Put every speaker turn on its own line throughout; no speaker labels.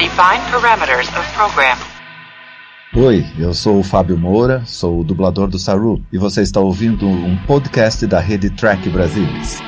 Define parameters of program.
Oi, eu sou o Fábio Moura, sou o dublador do Saru e você está ouvindo um podcast da rede Track Brasilis.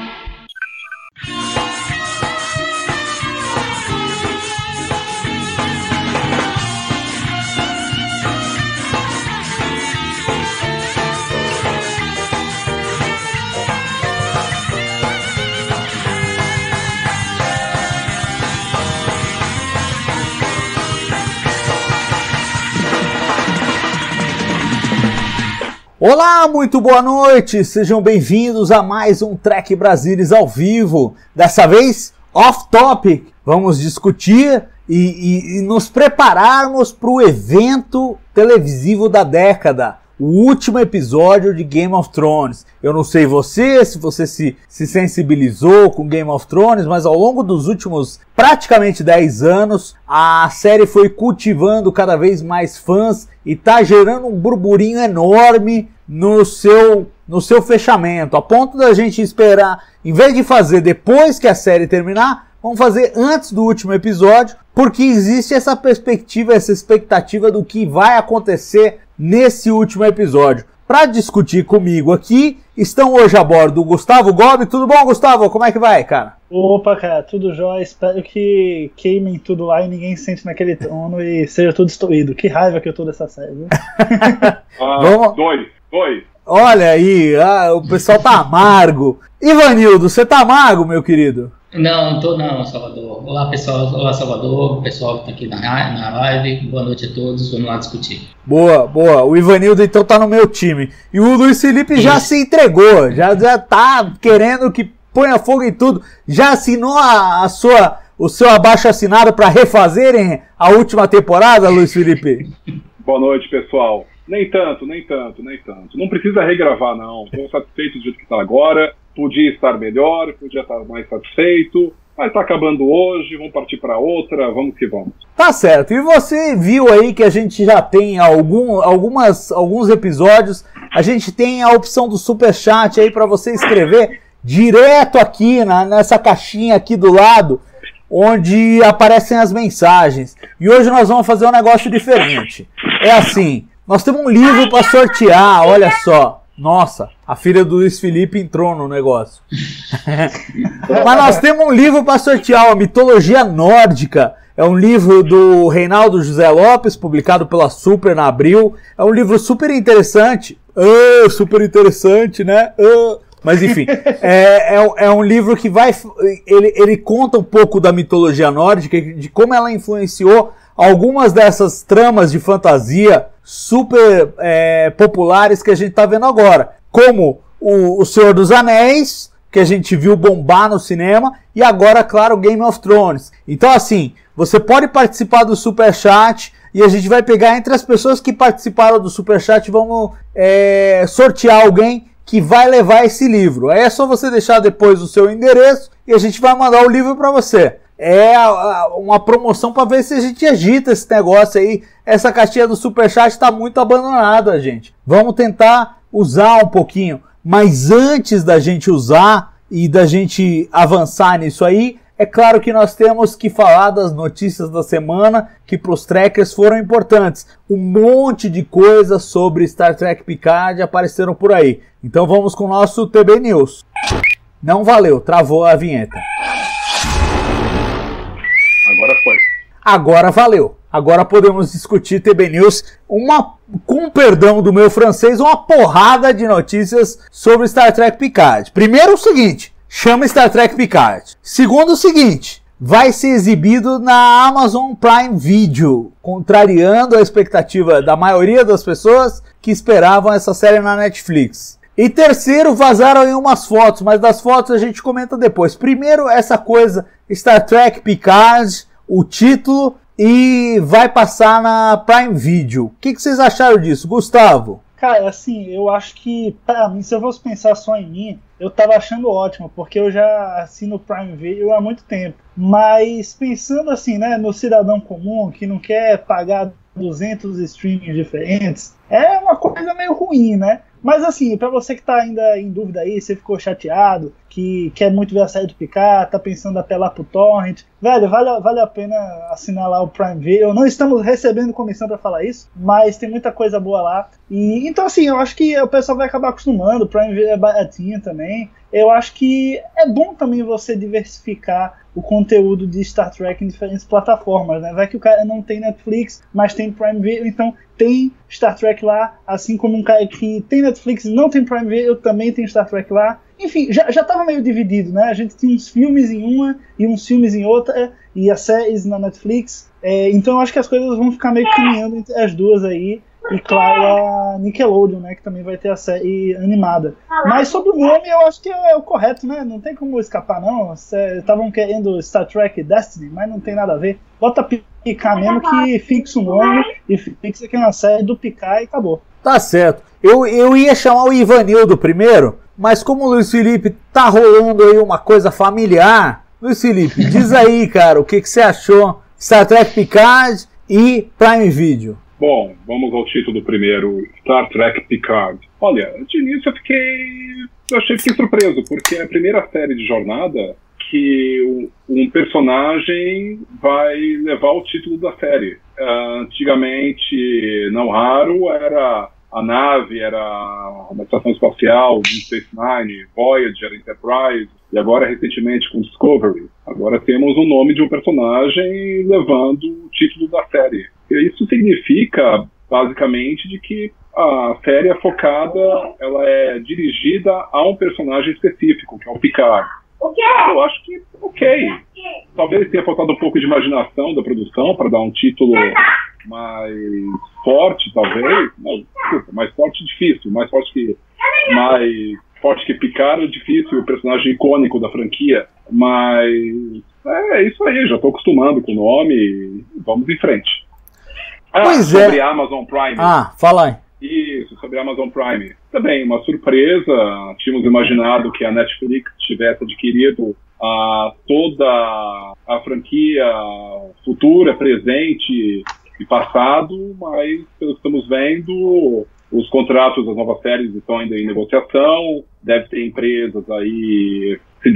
Olá, muito boa noite! Sejam bem-vindos a mais um Trek Brasilis ao vivo. Dessa vez, off-topic. Vamos discutir e, e, e nos prepararmos para o evento televisivo da década. O último episódio de Game of Thrones. Eu não sei você, se você se, se sensibilizou com Game of Thrones, mas ao longo dos últimos praticamente 10 anos, a série foi cultivando cada vez mais fãs e tá gerando um burburinho enorme no seu no seu fechamento, a ponto da gente esperar, em vez de fazer depois que a série terminar, vamos fazer antes do último episódio, porque existe essa perspectiva, essa expectativa do que vai acontecer nesse último episódio. Para discutir comigo aqui, estão hoje a bordo o Gustavo Gobi. Tudo bom, Gustavo? Como é que vai, cara?
Opa, cara, tudo jóia. Espero que queimem tudo lá e ninguém sente naquele trono e seja tudo destruído. Que raiva que eu tô dessa série, viu?
ah, Vamos... Dois, dois.
Olha aí, ah, o pessoal tá amargo. Ivanildo, você tá amargo, meu querido?
Não, não tô não, Salvador. Olá, pessoal. Olá, Salvador. Pessoal que tá aqui na, na live. Boa noite a todos. Vamos lá discutir.
Boa, boa. O Ivanildo então tá no meu time. E o Luiz Felipe Isso. já se entregou. Já, já tá querendo que ponha fogo em tudo. Já assinou a, a sua, o seu abaixo assinado para refazerem a última temporada, Luiz Felipe?
Boa noite, pessoal. Nem tanto, nem tanto, nem tanto. Não precisa regravar, não. Estou satisfeito do jeito que está agora. Podia estar melhor, podia estar mais satisfeito. Mas está acabando hoje, vamos partir para outra, vamos que vamos.
Tá certo. E você viu aí que a gente já tem algum, algumas, alguns episódios. A gente tem a opção do super chat aí para você escrever direto aqui na, nessa caixinha aqui do lado, onde aparecem as mensagens. E hoje nós vamos fazer um negócio diferente. É assim, nós temos um livro para sortear, olha só. Nossa, a filha do Luiz Felipe entrou no negócio. Mas nós temos um livro para sortear, a Mitologia Nórdica. É um livro do Reinaldo José Lopes, publicado pela Super na Abril. É um livro super interessante. Uh, super interessante, né? Uh. Mas enfim, é, é, é, um livro que vai. Ele, ele conta um pouco da mitologia nórdica, de como ela influenciou algumas dessas tramas de fantasia super é, populares que a gente está vendo agora, como o, o Senhor dos Anéis, que a gente viu bombar no cinema, e agora, claro, Game of Thrones. Então, assim, você pode participar do Super Chat e a gente vai pegar entre as pessoas que participaram do Super Chat, vamos é, sortear alguém que vai levar esse livro. Aí é só você deixar depois o seu endereço e a gente vai mandar o livro para você é uma promoção para ver se a gente agita esse negócio aí. Essa caixinha do Superchat está muito abandonada, gente. Vamos tentar usar um pouquinho. Mas antes da gente usar e da gente avançar nisso aí, é claro que nós temos que falar das notícias da semana que para os trekkers foram importantes. Um monte de coisas sobre Star Trek Picard apareceram por aí. Então vamos com o nosso TB News. Não valeu, travou a vinheta.
Agora
valeu. Agora podemos discutir TB News, uma, com perdão do meu francês, uma porrada de notícias sobre Star Trek Picard. Primeiro o seguinte, chama Star Trek Picard. Segundo o seguinte, vai ser exibido na Amazon Prime Video, contrariando a expectativa da maioria das pessoas que esperavam essa série na Netflix. E terceiro, vazaram aí umas fotos, mas das fotos a gente comenta depois. Primeiro, essa coisa Star Trek Picard, o título e vai passar na Prime Video. O que, que vocês acharam disso, Gustavo?
Cara, assim, eu acho que, para mim, se eu fosse pensar só em mim, eu tava achando ótimo, porque eu já assino Prime Video há muito tempo. Mas pensando assim, né, no cidadão comum que não quer pagar 200 streamings diferentes, é uma coisa meio ruim, né? Mas assim, para você que tá ainda em dúvida aí, você ficou chateado, que quer muito ver a série do Picard, tá pensando até lá pro Torrent, velho, vale, vale a pena assinar lá o Prime Video. Não estamos recebendo comissão para falar isso, mas tem muita coisa boa lá. E então assim, eu acho que o pessoal vai acabar acostumando, o Prime Video é baratinho também. Eu acho que é bom também você diversificar o conteúdo de Star Trek em diferentes plataformas, né? Vai que o cara não tem Netflix, mas tem Prime Video, então tem Star Trek lá, assim como um cara que tem Netflix não tem Prime Video, também tem Star Trek lá. Enfim, já, já tava meio dividido, né? A gente tinha uns filmes em uma e uns filmes em outra, e as séries na Netflix. É, então eu acho que as coisas vão ficar meio caminhando entre as duas aí. E claro, a Nickelodeon, né? Que também vai ter a série animada. Mas sobre o nome, eu acho que é o correto, né? Não tem como escapar, não. Estavam querendo Star Trek Destiny, mas não tem nada a ver. Bota Picard mesmo que fixa o nome e fixa que é uma série do Picard e acabou.
Tá certo. Eu, eu ia chamar o Ivanildo primeiro, mas como o Luiz Felipe tá rolando aí uma coisa familiar, Luiz Felipe, diz aí, cara, o que, que você achou Star Trek Picard e Prime Video?
Bom, vamos ao título primeiro, Star Trek Picard. Olha, de início eu fiquei. Eu achei que surpreso, porque é a primeira série de jornada que um personagem vai levar o título da série. Uh, antigamente, não raro, era a nave, era uma estação espacial, Deep Space Nine, Voyager, Enterprise, e agora recentemente com Discovery. Agora temos o nome de um personagem levando o título da série. Isso significa, basicamente, de que a série é focada, ela é dirigida a um personagem específico, que é o Picard. Eu acho que ok. Talvez tenha faltado um pouco de imaginação da produção para dar um título mais forte, talvez. Não, desculpa, mais forte difícil, mais forte que mais forte que Picard é difícil, o personagem icônico da franquia. Mas é isso aí, já estou acostumando com o nome. Vamos em frente.
Ah, pois sobre
é. Amazon Prime.
Ah, fala aí.
Isso, sobre Amazon Prime. Também, uma surpresa. Tínhamos imaginado que a Netflix tivesse adquirido a, toda a franquia futura, presente e passado, mas pelo que estamos vendo, os contratos das novas séries estão ainda em negociação. Deve ter empresas aí, se,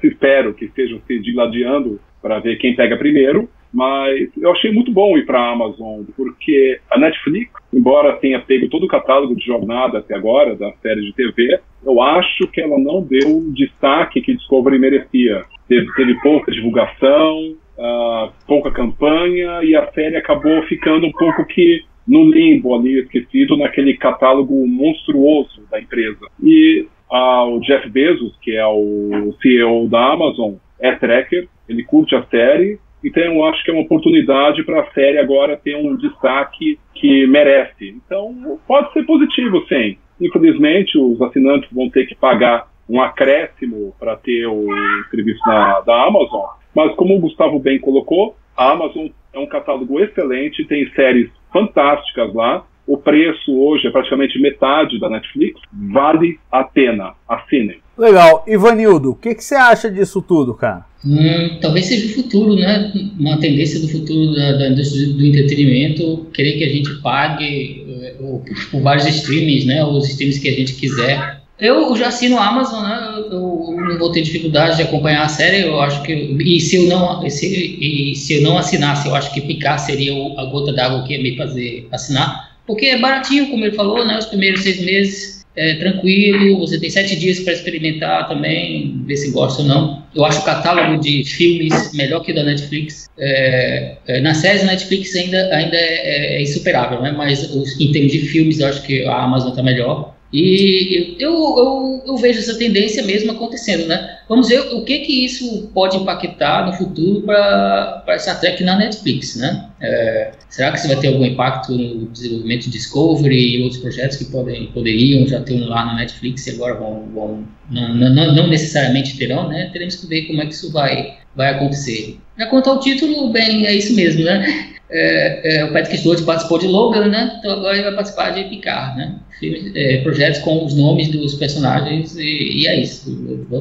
se espero que estejam se digladiando para ver quem pega primeiro. Mas eu achei muito bom ir para a Amazon, porque a Netflix, embora tenha pego todo o catálogo de jornada até agora, da série de TV, eu acho que ela não deu o destaque que Discovery merecia. Teve, teve pouca divulgação, uh, pouca campanha, e a série acabou ficando um pouco que no limbo ali, esquecido naquele catálogo monstruoso da empresa. E o Jeff Bezos, que é o CEO da Amazon, é tracker, ele curte a série, então eu acho que é uma oportunidade para a série agora ter um destaque que merece. Então pode ser positivo, sim. Infelizmente os assinantes vão ter que pagar um acréscimo para ter o serviço na, da Amazon. Mas como o Gustavo bem colocou, a Amazon é um catálogo excelente, tem séries fantásticas lá. O preço hoje é praticamente metade da Netflix. Vale a pena. Assinem.
Legal. Ivanildo, o que, que você acha disso tudo, cara?
Hum, talvez seja o futuro, né? Uma tendência do futuro da, da indústria do entretenimento, querer que a gente pague uh, por vários streamings, né? Os streams que a gente quiser. Eu já assino a Amazon, né? Eu, eu não vou ter dificuldade de acompanhar a série. Eu acho que e se eu não se, e se eu não assinasse, eu acho que picar seria a gota d'água que ia me fazer assinar, porque é baratinho, como ele falou, né? Os primeiros seis meses é, tranquilo, você tem sete dias para experimentar também, ver se gosta ou não. Eu acho o catálogo de filmes melhor que o da Netflix. É, é, nas séries da Netflix ainda, ainda é, é insuperável, né? mas os, em termos de filmes eu acho que a Amazon está melhor. E eu, eu, eu, vejo essa tendência mesmo acontecendo, né? Vamos ver o que que isso pode impactar no futuro para essa Trek na Netflix, né? É, será que isso vai ter algum impacto no desenvolvimento de Discovery e outros projetos que podem, poderiam já ter um lá na Netflix e agora vão, vão não, não, não, necessariamente terão, né? Teremos que ver como é que isso vai, vai acontecer. Já quanto ao título, bem, é isso mesmo, né? É, é, o Patrick Stewart participou de Logan, né? Então agora ele vai participar de Picard, né? Filmes, é, projetos com os nomes dos personagens e, e é isso.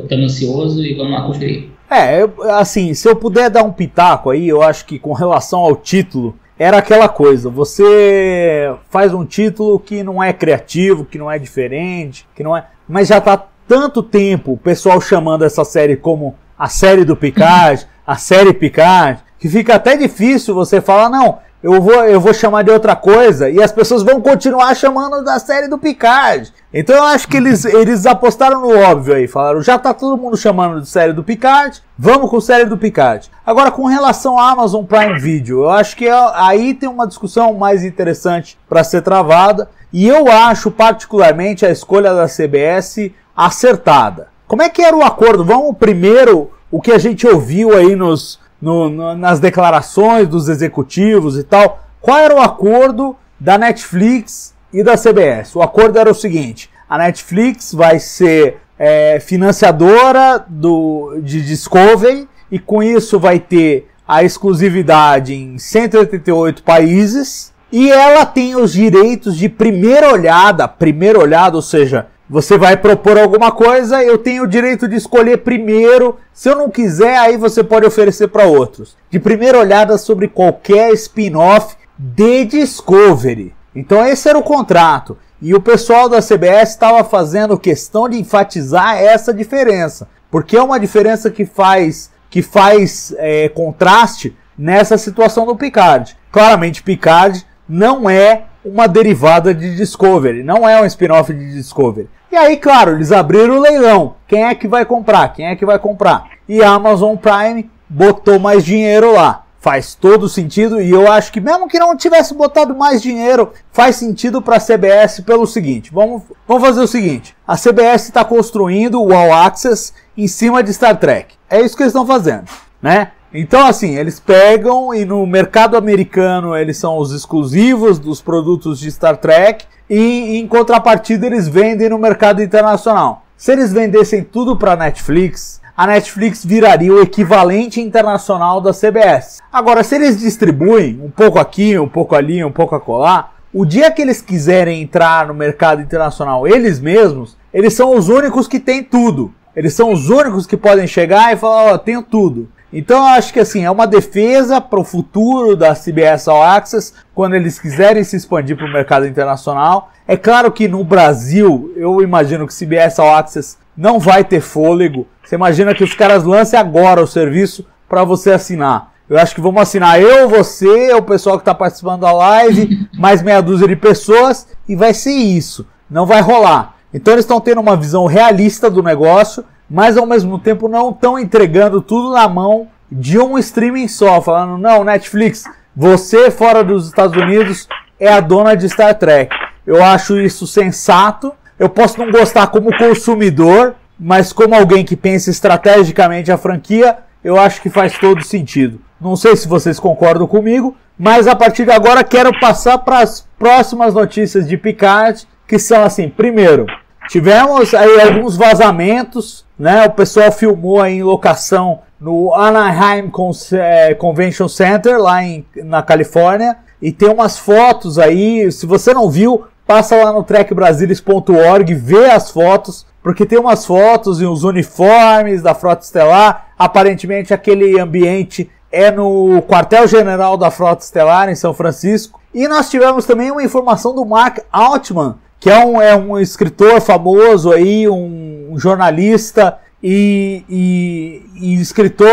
Estamos ansioso e vamos lá conferir.
É, eu, assim, se eu puder dar um pitaco aí, eu acho que com relação ao título, era aquela coisa, você faz um título que não é criativo, que não é diferente, que não é, mas já tá tanto tempo o pessoal chamando essa série como a série do Picard, a série Picard, que fica até difícil você falar, não, eu vou, eu vou chamar de outra coisa e as pessoas vão continuar chamando da série do Picard. Então eu acho que eles, eles apostaram no óbvio aí, falaram, já tá todo mundo chamando de série do Picard, vamos com série do Picard. Agora com relação à Amazon Prime Video, eu acho que aí tem uma discussão mais interessante para ser travada e eu acho particularmente a escolha da CBS acertada. Como é que era o acordo? Vamos primeiro o que a gente ouviu aí nos no, no, nas declarações dos executivos e tal, qual era o acordo da Netflix e da CBS? O acordo era o seguinte: a Netflix vai ser é, financiadora do, de Discovery e com isso vai ter a exclusividade em 188 países e ela tem os direitos de primeira olhada, primeira olhada, ou seja, você vai propor alguma coisa, eu tenho o direito de escolher primeiro. Se eu não quiser, aí você pode oferecer para outros. De primeira olhada sobre qualquer spin-off de Discovery. Então esse era o contrato. E o pessoal da CBS estava fazendo questão de enfatizar essa diferença, porque é uma diferença que faz que faz é, contraste nessa situação do Picard. Claramente, Picard não é uma derivada de Discovery, não é um spin-off de Discovery. E aí, claro, eles abriram o leilão. Quem é que vai comprar? Quem é que vai comprar? E a Amazon Prime botou mais dinheiro lá. Faz todo sentido e eu acho que mesmo que não tivesse botado mais dinheiro, faz sentido para a CBS pelo seguinte. Vamos, vamos fazer o seguinte: a CBS está construindo o All Access em cima de Star Trek. É isso que eles estão fazendo, né? Então, assim, eles pegam e no mercado americano eles são os exclusivos dos produtos de Star Trek e em contrapartida eles vendem no mercado internacional. Se eles vendessem tudo para Netflix, a Netflix viraria o equivalente internacional da CBS. Agora, se eles distribuem um pouco aqui, um pouco ali, um pouco acolá, o dia que eles quiserem entrar no mercado internacional eles mesmos, eles são os únicos que têm tudo. Eles são os únicos que podem chegar e falar, ó, oh, tenho tudo. Então eu acho que assim, é uma defesa para o futuro da CBS All Access quando eles quiserem se expandir para o mercado internacional. É claro que no Brasil, eu imagino que CBS All Access não vai ter fôlego. Você imagina que os caras lancem agora o serviço para você assinar. Eu acho que vamos assinar eu, você, o pessoal que está participando da live, mais meia dúzia de pessoas, e vai ser isso. Não vai rolar. Então eles estão tendo uma visão realista do negócio mas ao mesmo tempo não estão entregando tudo na mão de um streaming só, falando, não, Netflix, você fora dos Estados Unidos é a dona de Star Trek. Eu acho isso sensato. Eu posso não gostar como consumidor, mas como alguém que pensa estrategicamente a franquia, eu acho que faz todo sentido. Não sei se vocês concordam comigo, mas a partir de agora quero passar para as próximas notícias de Picard, que são assim, primeiro, tivemos aí alguns vazamentos né? O pessoal filmou aí em locação no Anaheim é, Convention Center, lá em, na Califórnia. E tem umas fotos aí, se você não viu, passa lá no trekbrasilis.org, vê as fotos, porque tem umas fotos e os uniformes da Frota Estelar. Aparentemente aquele ambiente é no quartel-general da Frota Estelar, em São Francisco. E nós tivemos também uma informação do Mark Altman, que é um, é um escritor famoso aí, um, jornalista e, e, e, escritor,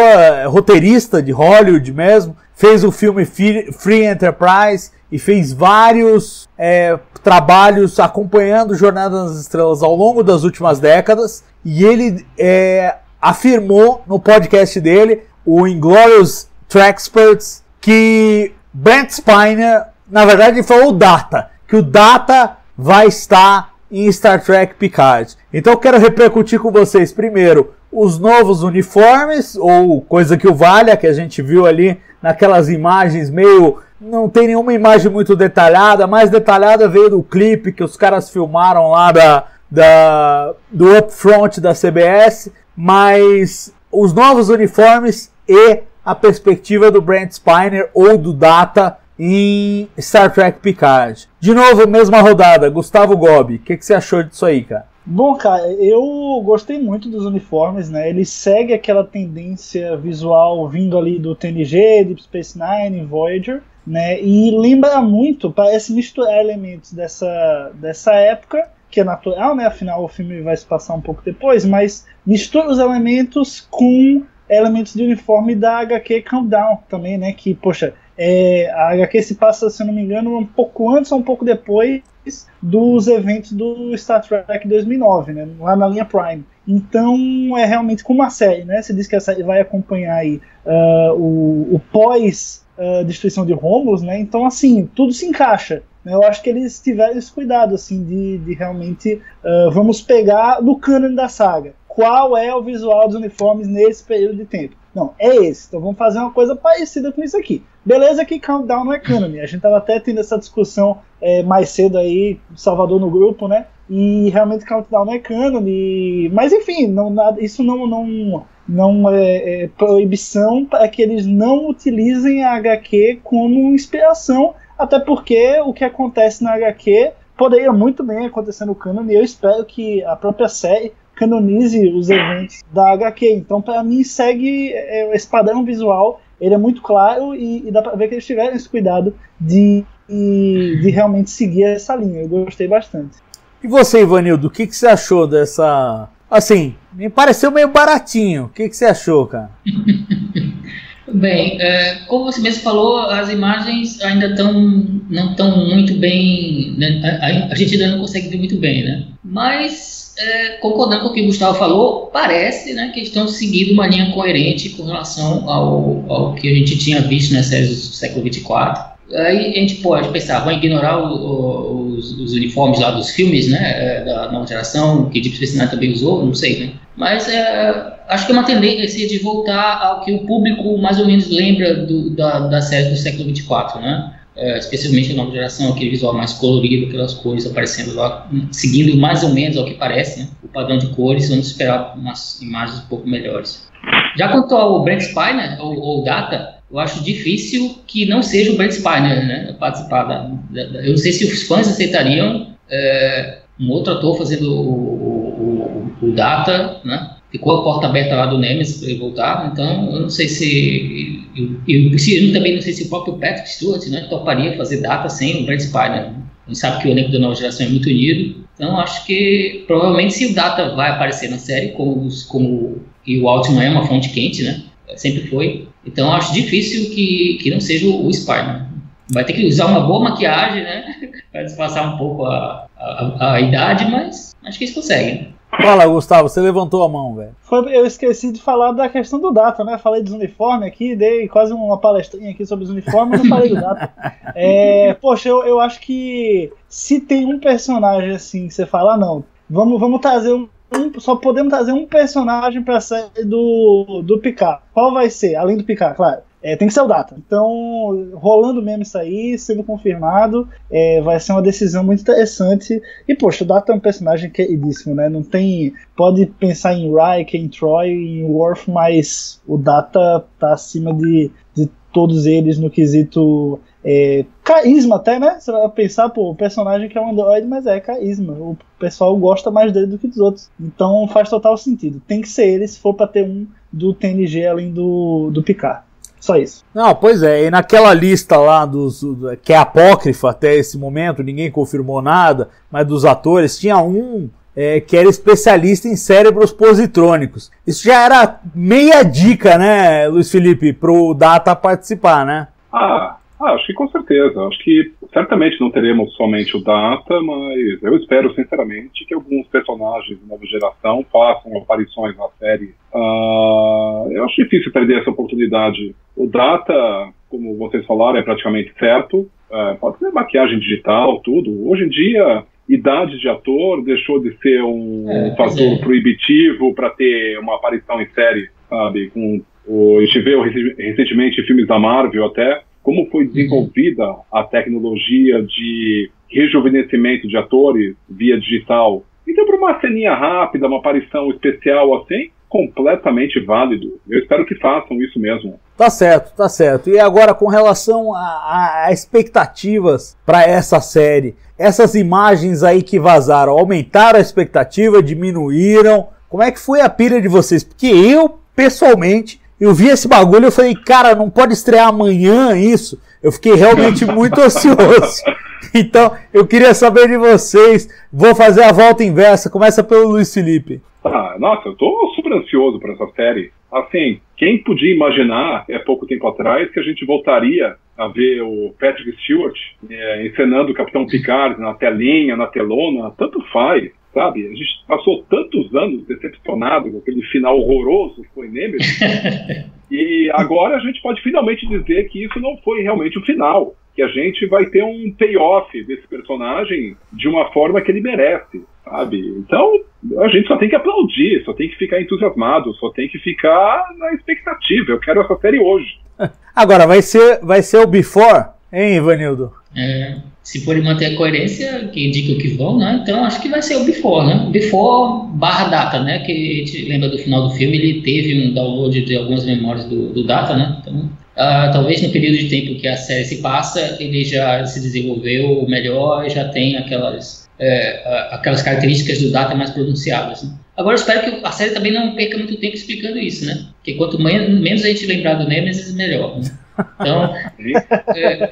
roteirista de Hollywood mesmo, fez o filme Free Enterprise e fez vários é, trabalhos acompanhando Jornada nas Estrelas ao longo das últimas décadas. E ele é, afirmou no podcast dele, o Inglorious Tracksports, que Brent Spiner, na verdade, foi o Data, que o Data vai estar em Star Trek Picard. Então eu quero repercutir com vocês primeiro os novos uniformes, ou coisa que o valha, que a gente viu ali naquelas imagens meio. Não tem nenhuma imagem muito detalhada, mais detalhada veio do clipe que os caras filmaram lá da, da, do upfront da CBS, mas os novos uniformes e a perspectiva do Brent Spiner ou do Data em Star Trek Picard. De novo, mesma rodada, Gustavo Gobi. O que, que, você achou disso aí, cara?
Bom, cara, eu gostei muito dos uniformes, né? Ele segue aquela tendência visual vindo ali do TNG, Deep Space Nine, Voyager, né? E lembra muito, parece misturar elementos dessa, dessa época, que é natural, né? Afinal, o filme vai se passar um pouco depois, mas mistura os elementos com elementos de uniforme da HQ Countdown também, né? Que, poxa, é, a HQ se passa, se eu não me engano, um pouco antes ou um pouco depois dos eventos do Star Trek 2009, né, lá na linha Prime. Então é realmente como uma série, né? Você diz que a série vai acompanhar aí uh, o, o, pós uh, destruição de Romulus, né? Então assim tudo se encaixa. Né? Eu acho que eles tiveram esse cuidado assim de, de realmente uh, vamos pegar do cânone da saga. Qual é o visual dos uniformes nesse período de tempo? Não, é esse. Então vamos fazer uma coisa parecida com isso aqui. Beleza que Countdown não é canon. A gente tava até tendo essa discussão é, mais cedo aí, Salvador no grupo, né? E realmente Countdown não é. Mas enfim, não, isso não, não, não é, é proibição para que eles não utilizem a HQ como inspiração, até porque o que acontece na HQ poderia muito bem acontecer no canon, e eu espero que a própria série canonize os eventos da HQ. Então, para mim, segue é, esse padrão visual ele é muito claro e, e dá pra ver que eles tiveram esse cuidado de, de, de, realmente seguir essa linha. Eu gostei bastante.
E você, Ivanildo, o que, que você achou dessa. Assim, me pareceu meio baratinho. O que, que você achou, cara?
Bem, é, como você mesmo falou, as imagens ainda estão não estão muito bem, né, a, a, gente ainda não consegue ver muito bem, né? Mas é, concordando com o que o Gustavo falou, parece né, que estão seguindo uma linha coerente com relação ao, ao que a gente tinha visto nas séries do século 24. Aí a gente pode pensar, vão ignorar o, o, os, os, uniformes lá dos filmes, né, é, da nova geração, que Deep Space Nine também usou, não sei, né. Mas é, acho que é uma tendência de voltar ao que o público mais ou menos lembra do, da, da série do século 24, né é, especialmente a nova geração, aquele visual mais colorido, aquelas cores aparecendo lá, seguindo mais ou menos ao que parece, né, o padrão de cores, vamos esperar umas imagens um pouco melhores. Já quanto ao Brent Spiner, ou, ou Data, eu acho difícil que não seja o Brent Spiner né, participar da, da, da, Eu não sei se os fãs aceitariam é, um outro ator fazendo o, o, o, o Data, né? Ficou a porta aberta lá do Nemesis para ele voltar, então eu não sei se. Eu, eu, eu, também não sei se o próprio Patrick Stewart né, toparia fazer data sem o Brad Spider. A gente sabe que o elenco da nova geração é muito unido, então acho que provavelmente se o Data vai aparecer na série, como, como e o Altman é uma fonte quente, né? Sempre foi. Então acho difícil que, que não seja o, o Spider. Vai ter que usar uma boa maquiagem, né? para disfarçar um pouco a, a, a, idade, mas acho que eles conseguem.
Fala, Gustavo, você levantou a mão, velho.
Eu esqueci de falar da questão do data, né? Falei dos uniformes aqui, dei quase uma palestrinha aqui sobre os uniformes, não falei do data. É, poxa, eu, eu acho que se tem um personagem assim, você fala, ah, não, vamos, vamos trazer um, um, só podemos trazer um personagem pra série do, do Picard. Qual vai ser? Além do Picard, claro. É, tem que ser o Data. Então, rolando mesmo isso aí, sendo confirmado, é, vai ser uma decisão muito interessante. E, poxa, o Data é um personagem queridíssimo, né? Não tem. Pode pensar em Riker, em Troy, em Worf, mas o Data tá acima de, de todos eles no quesito é, carisma até, né? Você vai pensar, pô, o personagem que é um android, mas é carisma. O pessoal gosta mais dele do que dos outros. Então faz total sentido. Tem que ser ele se for para ter um do TNG além do, do Picard. Só isso.
Não, pois é, e naquela lista lá dos que é apócrifa até esse momento, ninguém confirmou nada, mas dos atores tinha um é, que era especialista em cérebros positrônicos. Isso já era meia dica, né, Luiz Felipe, pro Data participar, né?
Ah, ah, acho que com certeza. Acho que certamente não teremos somente o Data, mas eu espero sinceramente que alguns personagens de nova geração façam aparições na série. Uh, eu acho difícil perder essa oportunidade. O Data, como vocês falaram, é praticamente certo. Uh, pode ser maquiagem digital, tudo. Hoje em dia, idade de ator deixou de ser um é, fator é. proibitivo para ter uma aparição em série, sabe? Com, o, a gente viu recentemente filmes da Marvel até como foi uhum. desenvolvida a tecnologia de rejuvenescimento de atores via digital. Então, para uma ceninha rápida, uma aparição especial assim, completamente válido. Eu espero que façam isso mesmo.
Tá certo, tá certo. E agora com relação a, a, expectativas para essa série, essas imagens aí que vazaram, aumentaram a expectativa, diminuíram? Como é que foi a pira de vocês? Porque eu, pessoalmente, eu vi esse bagulho e eu falei, cara, não pode estrear amanhã isso. Eu fiquei realmente muito ansioso. Então, eu queria saber de vocês. Vou fazer a volta inversa. Começa pelo Luiz Felipe.
Ah, nossa, eu tô super ansioso por essa série. Assim, quem podia imaginar, é pouco tempo atrás, que a gente voltaria a ver o Patrick Stewart é, encenando o Capitão Picard na telinha, na telona, tanto faz, sabe? A gente passou tantos anos decepcionado com aquele final horroroso que foi Nemesis, e agora a gente pode finalmente dizer que isso não foi realmente o final, que a gente vai ter um payoff desse personagem de uma forma que ele merece, sabe? Então, a gente só tem que aplaudir, só tem que ficar entusiasmado, só tem que ficar na expectativa. Eu quero essa série hoje.
Agora, vai ser, vai ser o Before, hein, Ivanildo?
É, se forem manter a coerência, que indica que vão, né? Então acho que vai ser o Before, né? Before barra Data, né? Que a gente lembra do final do filme, ele teve um download de algumas memórias do, do Data, né? Então, uh, talvez no período de tempo que a série se passa, ele já se desenvolveu melhor, já tem aquelas, é, aquelas características do Data mais pronunciadas. Né? Agora eu espero que a série também não perca muito tempo explicando isso, né? Porque quanto menos a gente lembrar do Nemesis, melhor. Né? Então, é,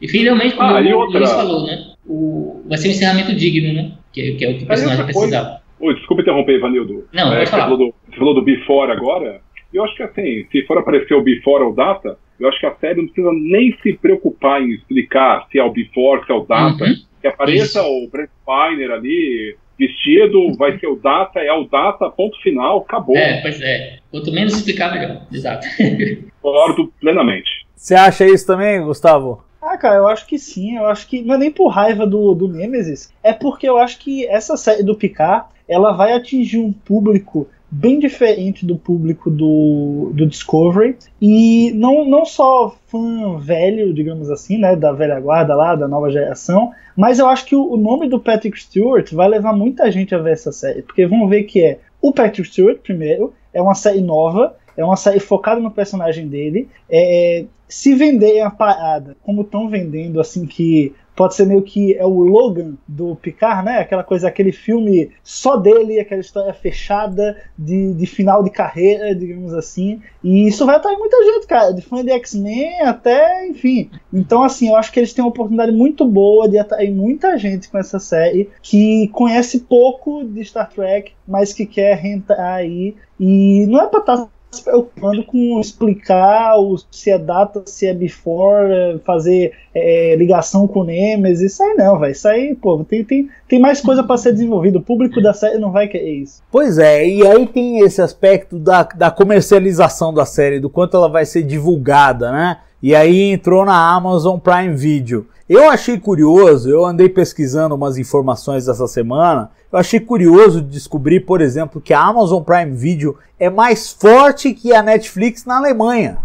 e finalmente, como ah, o outra... Luiz falou, né? O, vai ser um encerramento digno, né? Que, que é o que o personagem precisava.
Oi, desculpa interromper, Ivanildo.
Não, é,
pode
falar.
Você falou, do, você falou do Before agora. Eu acho que assim, se for aparecer o Before ou Data, eu acho que a série não precisa nem se preocupar em explicar se é o Before, se é o Data. Uhum. Que apareça Isso. o Brent Spiner ali vestido, vai ser o Data, é o Data, ponto final, acabou.
É, pois é. Quanto menos explicar, melhor. Exato.
Concordo plenamente.
Você acha isso também, Gustavo?
Ah, cara, eu acho que sim. Eu acho que não é nem por raiva do, do Nemesis, é porque eu acho que essa série do Picard ela vai atingir um público bem diferente do público do, do Discovery e não, não só fã velho, digamos assim, né, da velha guarda lá, da nova geração, mas eu acho que o, o nome do Patrick Stewart vai levar muita gente a ver essa série, porque vão ver que é o Patrick Stewart primeiro, é uma série nova, é uma série focada no personagem dele, é, se vender a parada como estão vendendo, assim, que pode ser meio que é o Logan do Picard, né? Aquela coisa, aquele filme só dele, aquela história fechada de, de final de carreira, digamos assim. E isso vai atrair muita gente, cara, de fã de X-Men até, enfim. Então, assim, eu acho que eles têm uma oportunidade muito boa de atrair muita gente com essa série que conhece pouco de Star Trek, mas que quer entrar aí. E não é pra estar tá se preocupando com explicar o, se é data, se é before, é, fazer é, ligação com Nemesis, isso aí não, vai. Isso aí, pô, tem, tem, tem mais coisa para ser desenvolvida. O público da série não vai querer isso.
Pois é, e aí tem esse aspecto da, da comercialização da série, do quanto ela vai ser divulgada, né? E aí entrou na Amazon Prime Video. Eu achei curioso, eu andei pesquisando umas informações essa semana. Eu achei curioso descobrir, por exemplo, que a Amazon Prime Video é mais forte que a Netflix na Alemanha,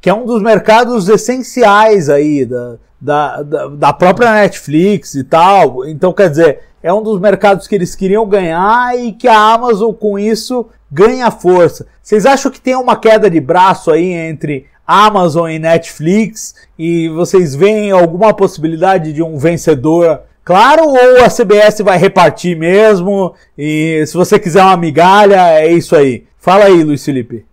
que é um dos mercados essenciais aí da, da, da, da própria Netflix e tal. Então, quer dizer, é um dos mercados que eles queriam ganhar e que a Amazon com isso ganha força. Vocês acham que tem uma queda de braço aí entre Amazon e Netflix e vocês veem alguma possibilidade de um vencedor claro ou a CBS vai repartir mesmo e se você quiser uma migalha é isso aí. Fala aí, Luiz Felipe.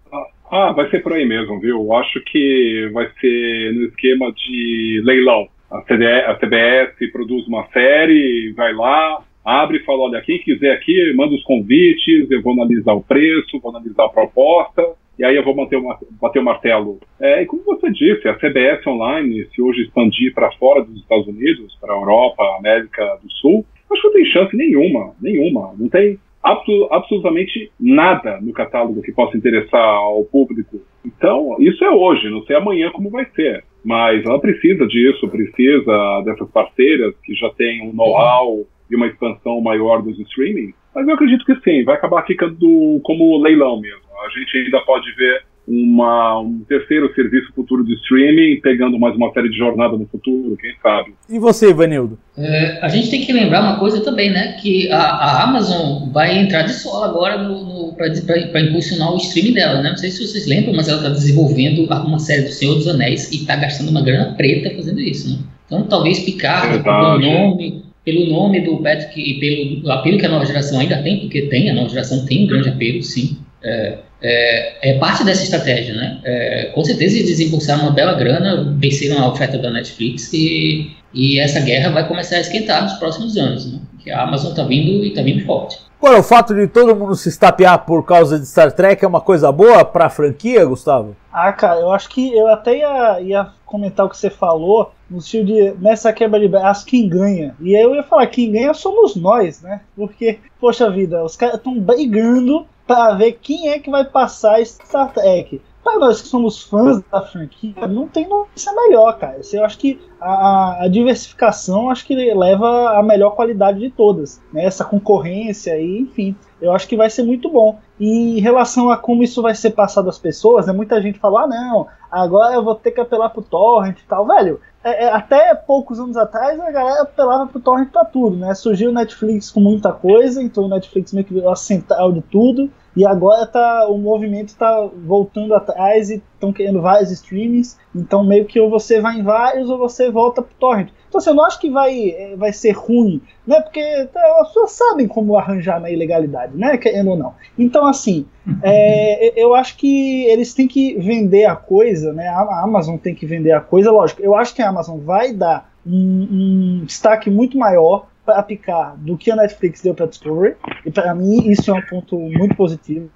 Ah, vai ser por aí mesmo, viu? Eu acho que vai ser no esquema de leilão. A, a CBS produz uma série, vai lá, abre e fala, olha, quem quiser aqui, manda os convites, eu vou analisar o preço, vou analisar a proposta, e aí eu vou manter uma, bater o martelo. É, e como você disse, a CBS Online, se hoje expandir para fora dos Estados Unidos, para a Europa, América do Sul, acho que não tem chance nenhuma, nenhuma. Não tem absolutamente nada no catálogo que possa interessar ao público. Então, isso é hoje, não sei amanhã como vai ser. Mas ela precisa disso, precisa dessas parceiras que já têm um know-how e uma expansão maior dos streaming. Mas eu acredito que sim, vai acabar ficando como leilão mesmo a gente ainda pode ver uma, um terceiro serviço futuro de streaming, pegando mais uma série de jornada no futuro, quem sabe.
E você, Ivanildo?
É, a gente tem que lembrar uma coisa também, né? Que a, a Amazon vai entrar de solo agora no, no para impulsionar o streaming dela, né? Não sei se vocês lembram, mas ela está desenvolvendo uma série do Senhor dos Anéis e está gastando uma grana preta fazendo isso, né? Então talvez Picard, pelo nome, pelo nome do Patrick e pelo apelo que a nova geração ainda tem, porque tem, a nova geração tem um grande apelo, sim. É, é, é parte dessa estratégia, né? É, com certeza eles desembolsaram uma bela grana, venceram a oferta da Netflix e, e essa guerra vai começar a esquentar nos próximos anos, né? Que a Amazon está vindo e está vindo forte.
Agora, o fato de todo mundo se estapear por causa de Star Trek é uma coisa boa para a franquia, Gustavo?
Ah, cara, eu acho que eu até ia, ia comentar o que você falou, no estilo de nessa quebra de braço, quem ganha? E aí eu ia falar, quem ganha somos nós, né? Porque, poxa vida, os caras estão brigando para ver quem é que vai passar Star Trek. Para nós que somos fãs da franquia, não tem notícia melhor, cara. Eu acho que a, a, diversificação acho que leva a melhor qualidade de todas. Né? Essa concorrência aí, enfim, eu acho que vai ser muito bom. E em relação a como isso vai ser passado às pessoas, né? muita gente fala, ah não, agora eu vou ter que apelar pro torrent e tal. Velho, é, é, até poucos anos atrás a galera apelava pro torrent pra tudo, né? Surgiu o Netflix com muita coisa, então o Netflix meio que virou a central de tudo. E agora tá, o movimento está voltando atrás e estão querendo vários streamings. Então meio que ou você vai em vários ou você volta pro torrent. Então assim, eu não acho que vai, é, vai ser ruim, né? Porque tá, as pessoas sabem como arranjar na ilegalidade, né? Querendo ou não. Então assim, é, eu acho que eles têm que vender a coisa, né? A Amazon tem que vender a coisa, lógico. Eu acho que a Amazon vai dar um, um destaque muito maior para picar do que a Netflix deu para Discovery. E para mim isso é um ponto muito positivo.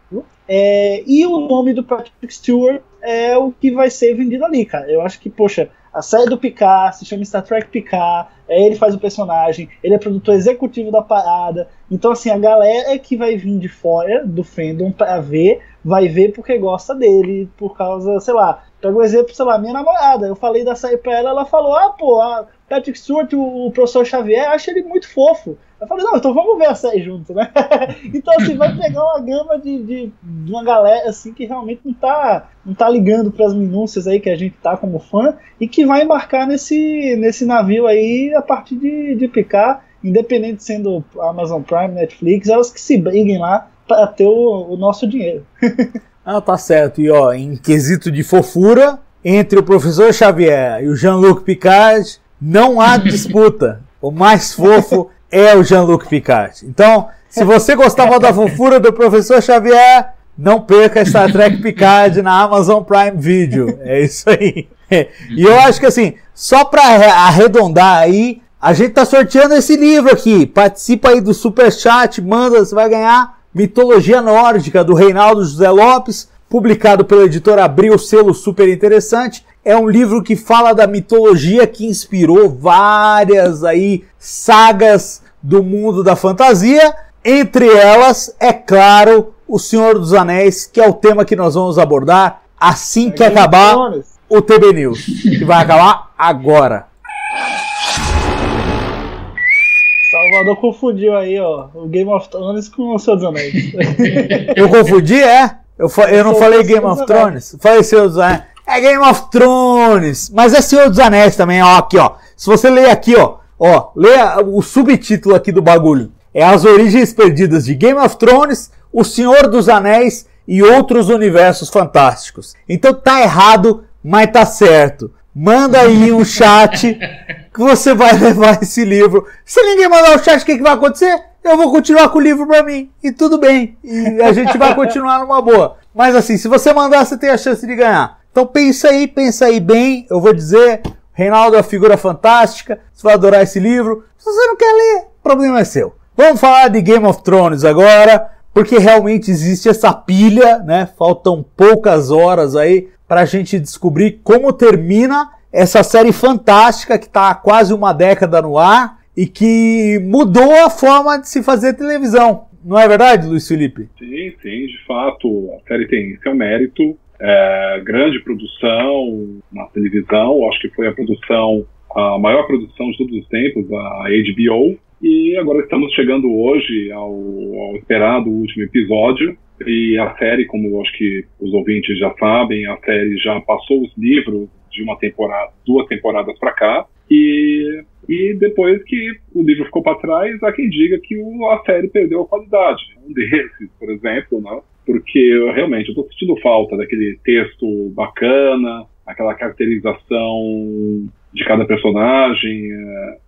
É, e o nome do Patrick Stewart é o que vai ser vendido ali, cara. Eu acho que, poxa, a série do Picard se chama Star Trek Picard, é ele faz o personagem, ele é produtor executivo da parada. Então, assim, a galera que vai vir de fora do fandom para ver, vai ver porque gosta dele, por causa, sei lá, pega o um exemplo, sei lá, minha namorada. Eu falei da série pra ela, ela falou: ah, pô, Patrick Stewart, o, o professor Xavier, acha ele muito fofo. Eu falei, não, então vamos ver a série junto, né? então, assim, vai pegar uma gama de, de, de, uma galera, assim, que realmente não tá, não tá ligando para as minúcias aí que a gente tá como fã e que vai embarcar nesse, nesse navio aí a partir de, de picar, independente sendo Amazon Prime, Netflix, elas que se briguem lá para ter o, o nosso dinheiro.
ah, tá certo. E ó, em quesito de fofura, entre o professor Xavier e o Jean-Luc Picard, não há disputa. O mais fofo é o Jean-Luc Picard. Então, se você gostava da fofura do professor Xavier, não perca Star Trek Picard na Amazon Prime Video. É isso aí. E eu acho que assim, só para arredondar aí, a gente tá sorteando esse livro aqui. Participa aí do Super Chat, manda, você vai ganhar Mitologia Nórdica do Reinaldo José Lopes, publicado pela editora Abril, selo super interessante é um livro que fala da mitologia que inspirou várias aí sagas do mundo da fantasia. Entre elas, é claro, O Senhor dos Anéis, que é o tema que nós vamos abordar assim que acabar o TB News, que vai acabar agora.
Salvador confundiu aí, ó, o Game of Thrones com o Senhor dos Anéis.
Eu confundi, é? Eu, eu não falei Game of Thrones, falei Senhor dos Anéis. É Game of Thrones, mas é Senhor dos Anéis também, ó, aqui, ó. Se você ler aqui, ó, ó, lê o subtítulo aqui do bagulho. É As Origens Perdidas de Game of Thrones, O Senhor dos Anéis e Outros Universos Fantásticos. Então tá errado, mas tá certo. Manda aí um chat que você vai levar esse livro. Se ninguém mandar o chat, o que, que vai acontecer? Eu vou continuar com o livro para mim. E tudo bem. E a gente vai continuar numa boa. Mas assim, se você mandar, você tem a chance de ganhar. Então pensa aí, pensa aí bem. Eu vou dizer, Reinaldo é uma figura fantástica. Você vai adorar esse livro. Se você não quer ler, problema é seu. Vamos falar de Game of Thrones agora, porque realmente existe essa pilha, né? Faltam poucas horas aí para a gente descobrir como termina essa série fantástica que está há quase uma década no ar e que mudou a forma de se fazer televisão. Não é verdade, Luiz Felipe?
Sim, sim, de fato. A série tem seu mérito é, grande produção na televisão, acho que foi a produção, a maior produção de todos os tempos, a HBO, e agora estamos chegando hoje ao, ao esperado último episódio. E a série, como acho que os ouvintes já sabem, a série já passou os livros de uma temporada, duas temporadas para cá. E, e depois que o livro ficou para trás, há quem diga que a série perdeu a qualidade. Um desses, por exemplo, né? Porque eu, realmente eu estou sentindo falta daquele texto bacana, aquela caracterização de cada personagem,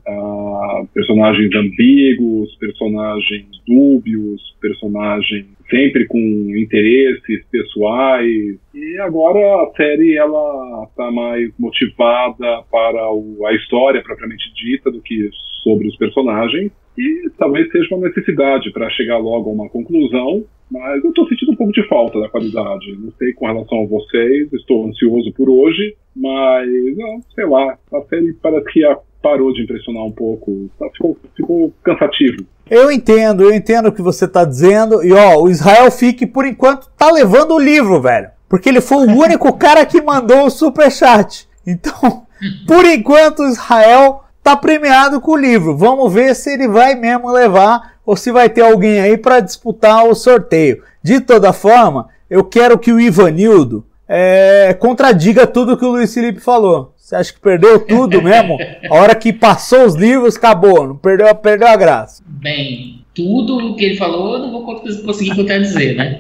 uh, personagens ambíguos, personagens dúbios, personagens sempre com interesses pessoais. E agora a série ela está mais motivada para o, a história propriamente dita do que sobre os personagens. E talvez seja uma necessidade para chegar logo a uma conclusão mas eu estou sentindo um pouco de falta da qualidade. Não sei com relação a vocês, estou ansioso por hoje, mas não, sei lá, a série parece que parou de impressionar um pouco, tá, ficou, ficou cansativo.
Eu entendo, eu entendo o que você está dizendo. E ó, o Israel Fique, por enquanto, tá levando o livro, velho. Porque ele foi o único cara que mandou o superchat. Então, por enquanto, o Israel tá premiado com o livro. Vamos ver se ele vai mesmo levar ou se vai ter alguém aí para disputar o sorteio. De toda forma, eu quero que o Ivanildo é, contradiga tudo que o Luiz Felipe falou. Você acha que perdeu tudo mesmo? A hora que passou os livros, acabou, não perdeu, perdeu a graça.
Bem, tudo o que ele falou, eu não vou conseguir contradizer, né?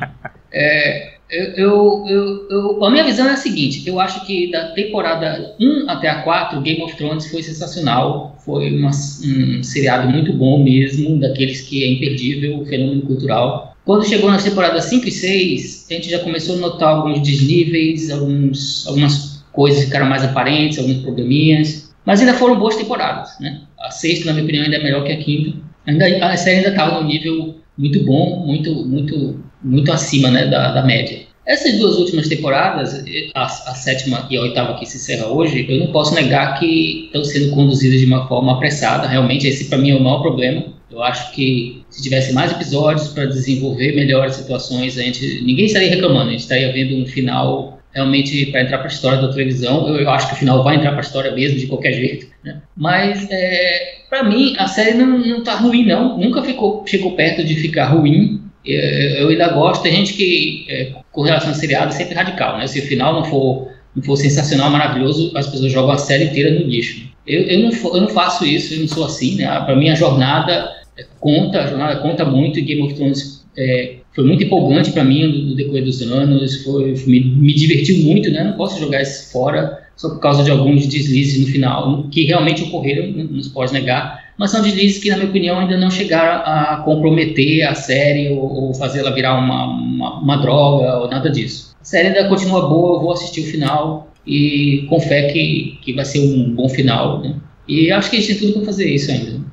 É, eu, eu, eu, a minha visão é a seguinte: eu acho que da temporada 1 até a 4, Game of Thrones foi sensacional. Foi uma, um seriado muito bom mesmo, daqueles que é imperdível, fenômeno cultural. Quando chegou nas temporadas 5 e 6, a gente já começou a notar alguns desníveis, alguns, algumas coisas ficaram mais aparentes, alguns probleminhas. Mas ainda foram boas temporadas. Né? A sexta, na minha opinião, ainda é melhor que a quinta. Ainda, a série ainda estava num nível muito bom, muito, muito muito acima né, da, da média. Essas duas últimas temporadas, a, a, sétima e a oitava que se encerra hoje, eu não posso negar que estão sendo conduzidas de uma forma apressada. Realmente, esse para mim é o maior problema. Eu acho que se tivesse mais episódios para desenvolver melhor as situações, a gente, ninguém estaria reclamando. A gente estaria vendo um final realmente para entrar para a história da televisão. Eu, eu, acho que o final vai entrar para a história mesmo, de qualquer jeito. Né? Mas, é, para mim, a série não está ruim, não. Nunca ficou, chegou perto de ficar ruim eu ainda gosto. Tem gente que, é, com relação a seriado, é sempre radical, né? Se o final não for, não for sensacional, maravilhoso, as pessoas jogam a série inteira no lixo. Eu, eu, não, eu não faço isso, eu não sou assim, né? Para mim, a jornada é, conta, a jornada conta muito. E Game of Thrones é, foi muito empolgante para mim no decorrer dos anos, foi, me, me divertiu muito, né? Não posso jogar isso fora só por causa de alguns deslizes no final, que realmente ocorreram, não se pode negar mas são deslizes que, na minha opinião, ainda não chegaram a comprometer a série ou, ou fazê-la virar uma, uma, uma, droga ou nada disso. A série ainda continua boa, eu vou assistir o final e com fé que, que vai ser um bom final. Né? E acho que a gente tem tudo para fazer isso ainda.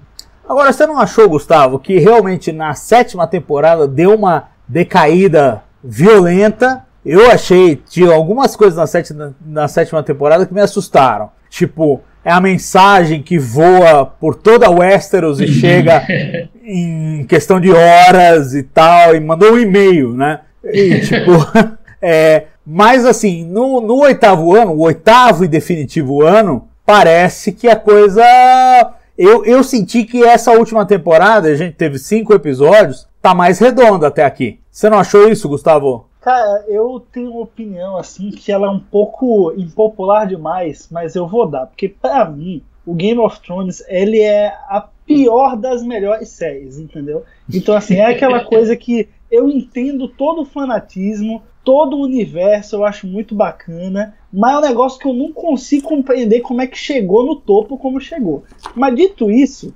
Agora, você não achou, Gustavo, que realmente na sétima temporada deu uma decaída violenta? Eu achei, tinha algumas coisas na sétima, na sétima temporada que me assustaram. Tipo, é a mensagem que voa por toda Westeros e chega em questão de horas e tal, e mandou um e-mail, né? E, tipo, é, mas assim, no, no oitavo ano, o oitavo e definitivo ano, parece que a coisa. Eu, eu senti que essa última temporada, a gente teve cinco episódios, tá mais redonda até aqui. Você não achou isso, Gustavo?
Cara, eu tenho uma opinião assim que ela é um pouco impopular demais, mas eu vou dar, porque para mim o Game of Thrones ele é a pior das melhores séries, entendeu? Então assim é aquela coisa que eu entendo todo o fanatismo, todo o universo, eu acho muito bacana, mas é um negócio que eu não consigo compreender como é que chegou no topo como chegou. Mas dito isso,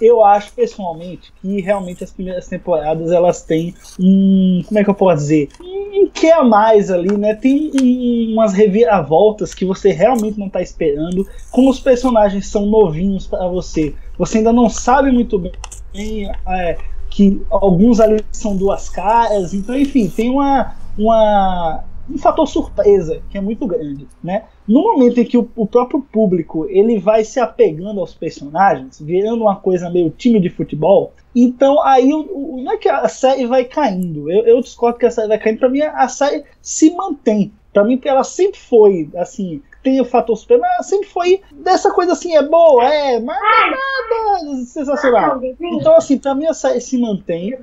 eu acho pessoalmente que realmente as primeiras temporadas elas têm um. Como é que eu posso dizer? Um que a mais ali, né? Tem um, umas reviravoltas que você realmente não está esperando. Como os personagens são novinhos para você, você ainda não sabe muito bem. É, que alguns ali são duas caras, então enfim, tem uma, uma um fator surpresa que é muito grande, né? No momento em que o, o, próprio público ele vai se apegando aos personagens, virando uma coisa meio time de futebol, então aí o, o, não é que a série vai caindo. Eu, eu discordo que a série vai caindo. Para mim a série se mantém. Para mim ela sempre foi assim tem o fator super, mas sempre foi dessa coisa assim, é boa, é, mas não é nada sensacional. Então, assim, pra mim a série se mantém.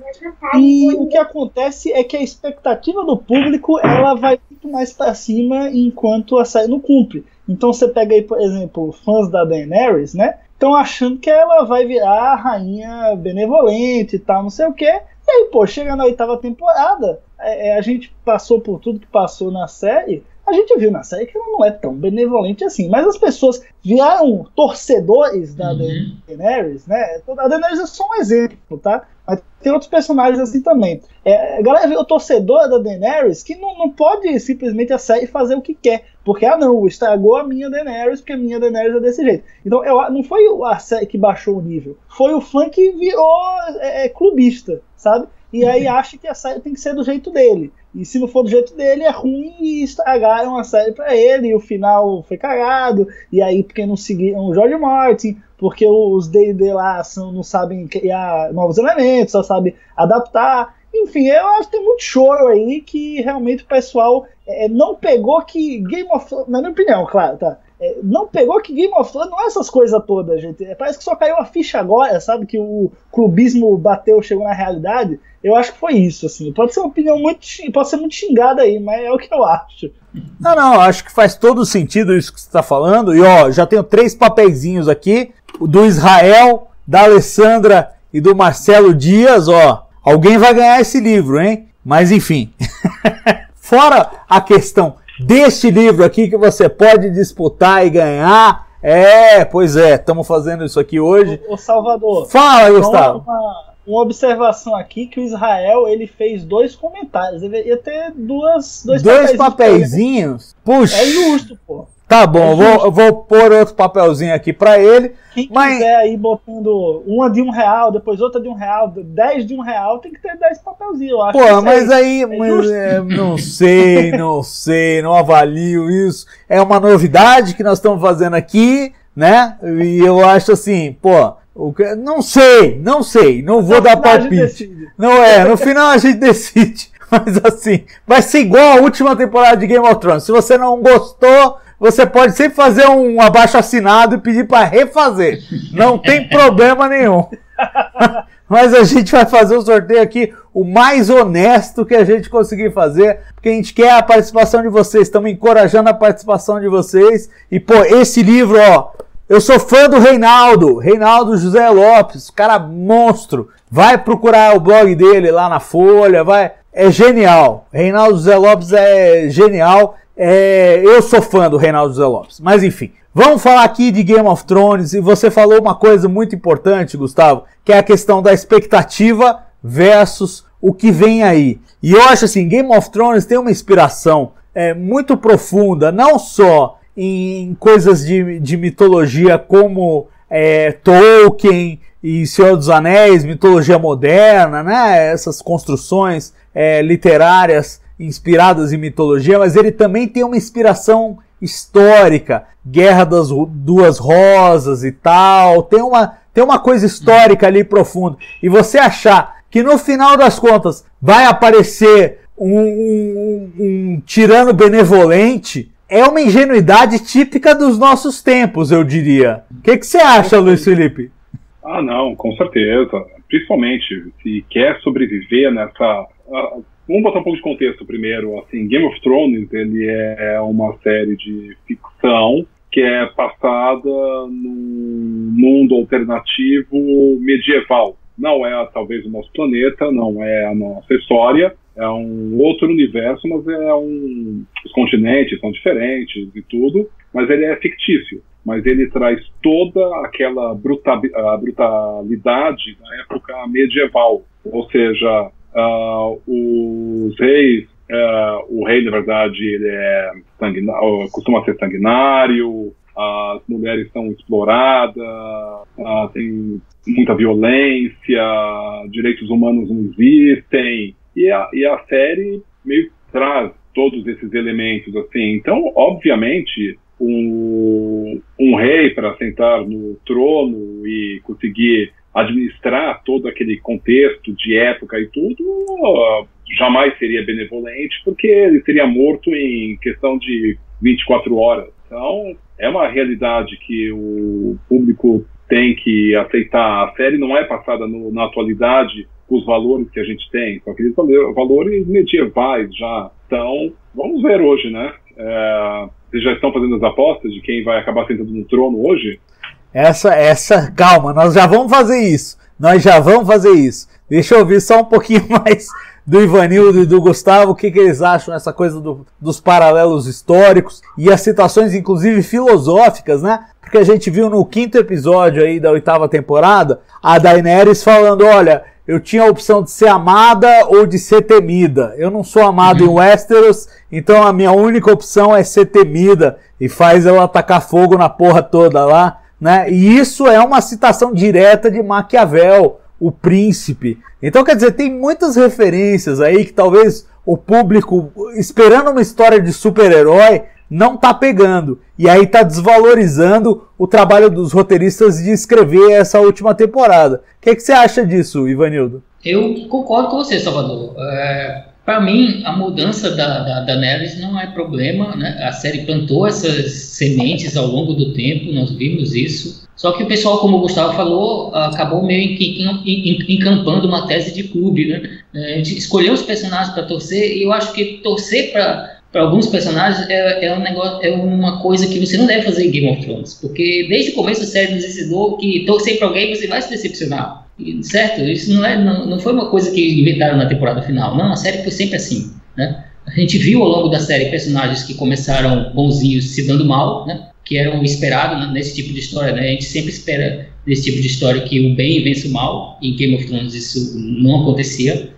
E o que acontece é que a expectativa do público ela vai muito mais para cima enquanto a série não cumpre. Então você pega aí, por exemplo, fãs da Daenerys, né? Estão achando que ela vai virar a rainha benevolente e tal, não sei o quê. E aí, pô, chega na oitava temporada, é, é, a gente passou por tudo que passou na série. A gente viu na série que ela não é tão benevolente assim, mas as pessoas vieram torcedores da
Uhum.
Daenerys, né? A Daenerys é só um exemplo, tá? Mas tem outros personagens assim também. É, a galera o torcedor da Daenerys que não, não pode simplesmente a série fazer o que quer. Porque, ah, não, estragou a minha Daenerys, porque a minha Daenerys é desse jeito. Então, eu, não foi a série que baixou o nível, foi o fã que virou é, é, clubista, sabe? E aí acha que a série tem que ser do jeito dele. E se não for do jeito dele, é ruim e estragaram a série pra ele. E o final foi cagado. E aí, porque não seguiram o George Martin, porque os D&D lá são, não sabem criar novos elementos, só sabem adaptar. Enfim, eu acho que tem muito choro aí que realmente o pessoal é, não pegou que Game of Thrones, na minha opinião, claro, tá? É, não pegou que Game of Thrones não é essas coisas todas, gente. É, parece que só caiu a ficha agora, sabe? Que o clubismo bateu, chegou na realidade. Eu acho que foi isso, assim. Pode ser uma opinião muito, pode ser muito xingada aí, mas é o que eu acho.
Não, não, acho que faz todo sentido isso que você está falando. E ó, já tenho três papeizinhos aqui: o do Israel, da Alessandra e do Marcelo Dias, ó. Alguém vai ganhar esse livro, hein? Mas enfim. Fora a questão deste livro aqui que você pode disputar e ganhar. É, pois é, estamos fazendo isso aqui hoje.
O, Salvador.
Fala, Gustavo.
Uma, uma, observação aqui que o Israel ele fez dois comentários. Deveria ter duas, dois,
dois papeizinhos. Puxa.
É justo, pô.
Tá bom, é eu, vou, vou pôr outro papelzinho aqui para ele.
Quem mas... quiser aí botando uma de um real, depois outra de um real, dez de um real, tem que ter dez papelzinhos, eu acho.
Pô, mas aí, é mas, é, não sei, não sei, não avalio isso. É uma novidade que nós estamos fazendo aqui, né? E eu acho assim, pô, não sei, não sei, não vou no dar palpite. Não é, no final a gente decide. Mas assim, vai ser igual a última temporada de Game of Thrones. Se você não gostou, você pode sempre fazer um abaixo assinado e pedir para refazer. Não tem problema nenhum. Mas a gente vai fazer o sorteio aqui o mais honesto que a gente conseguir fazer, porque a gente quer a participação de vocês, estamos encorajando a participação de vocês. E pô, esse livro, ó, eu sou fã do Reinaldo, Reinaldo José Lopes, cara monstro. Vai procurar o blog dele lá na Folha, vai. É genial. Reinaldo José Lopes é genial. É, eu sou fã do Reinaldo José Lopes. Mas enfim, vamos falar aqui de Game of Thrones. E você falou uma coisa muito importante, Gustavo, que é a questão da expectativa versus o que vem aí. E eu acho assim, Game of Thrones tem uma inspiração é, muito profunda, não só em coisas de, de mitologia como é, Tolkien e Senhor dos Anéis, mitologia moderna, né? Essas construções é, literárias inspiradas em mitologia, mas ele também tem uma inspiração histórica, Guerra das Duas Rosas e tal, tem uma, tem uma coisa histórica ali profunda. E você achar que no final das contas vai aparecer um, um, um tirano benevolente é uma ingenuidade típica dos nossos tempos, eu diria. O que, que você acha, Luiz Felipe?
Ah, não, com certeza. Principalmente se quer sobreviver nessa. Uh, vamos botar um pouco de contexto primeiro. Assim, Game of Thrones ele é uma série de ficção que é passada num mundo alternativo medieval. Não é talvez o nosso planeta, não é a nossa história, é um outro universo, mas é um. Os continentes são diferentes e tudo, mas ele é fictício. Mas ele traz toda aquela brutal, brutalidade da época medieval. Ou seja, uh, os reis, uh, o rei, na verdade, ele é costuma ser sanguinário, as mulheres são exploradas, uh, tem muita violência, direitos humanos não existem. E a, e a série meio traz todos esses elementos assim. Então, obviamente, um, um rei para sentar no trono e conseguir administrar todo aquele contexto de época e tudo, jamais seria benevolente, porque ele seria morto em questão de 24 horas. Então, é uma realidade que o público tem que aceitar. A série não é passada no, na atualidade com os valores que a gente tem, com aqueles valores medievais já. Então, vamos ver hoje, né? É, vocês já estão fazendo as apostas de quem vai acabar sentando no trono hoje?
Essa, essa, calma, nós já vamos fazer isso. Nós já vamos fazer isso. Deixa eu ouvir só um pouquinho mais do Ivanildo e do Gustavo, o que, que eles acham dessa coisa do, dos paralelos históricos e as citações, inclusive filosóficas, né? Porque a gente viu no quinto episódio aí da oitava temporada a Daenerys falando: olha, eu tinha a opção de ser amada ou de ser temida. Eu não sou amado uhum. em Westeros, então a minha única opção é ser temida. E faz ela atacar fogo na porra toda lá, né? E isso é uma citação direta de Maquiavel, o príncipe. Então, quer dizer, tem muitas referências aí que talvez o público, esperando uma história de super-herói, não tá pegando. E aí tá desvalorizando o trabalho dos roteiristas de escrever essa última temporada. O que, que você acha disso, Ivanildo?
Eu concordo com você, Salvador. É, Para mim, a mudança da, da, da não é problema. Né? A série plantou essas sementes ao longo do tempo, nós vimos isso. Só que o pessoal, como o Gustavo falou, acabou meio encampando uma tese de clube. Né? É, a gente escolheu os personagens para torcer e eu acho que torcer para para alguns personagens é, é, um negócio, é uma coisa que você não deve fazer em Game of Thrones, porque desde o começo a série nos ensinou que torcer para alguém você vai se decepcionar, certo? Isso não, é, não, não foi uma coisa que inventaram na temporada final, não, a série foi sempre assim, né? A gente viu ao longo da série personagens que começaram bonzinhos se dando mal, né? Que eram esperados nesse tipo de história, né? A gente sempre espera nesse tipo de história que o bem vence o mal. Em Game of Thrones isso não acontecia.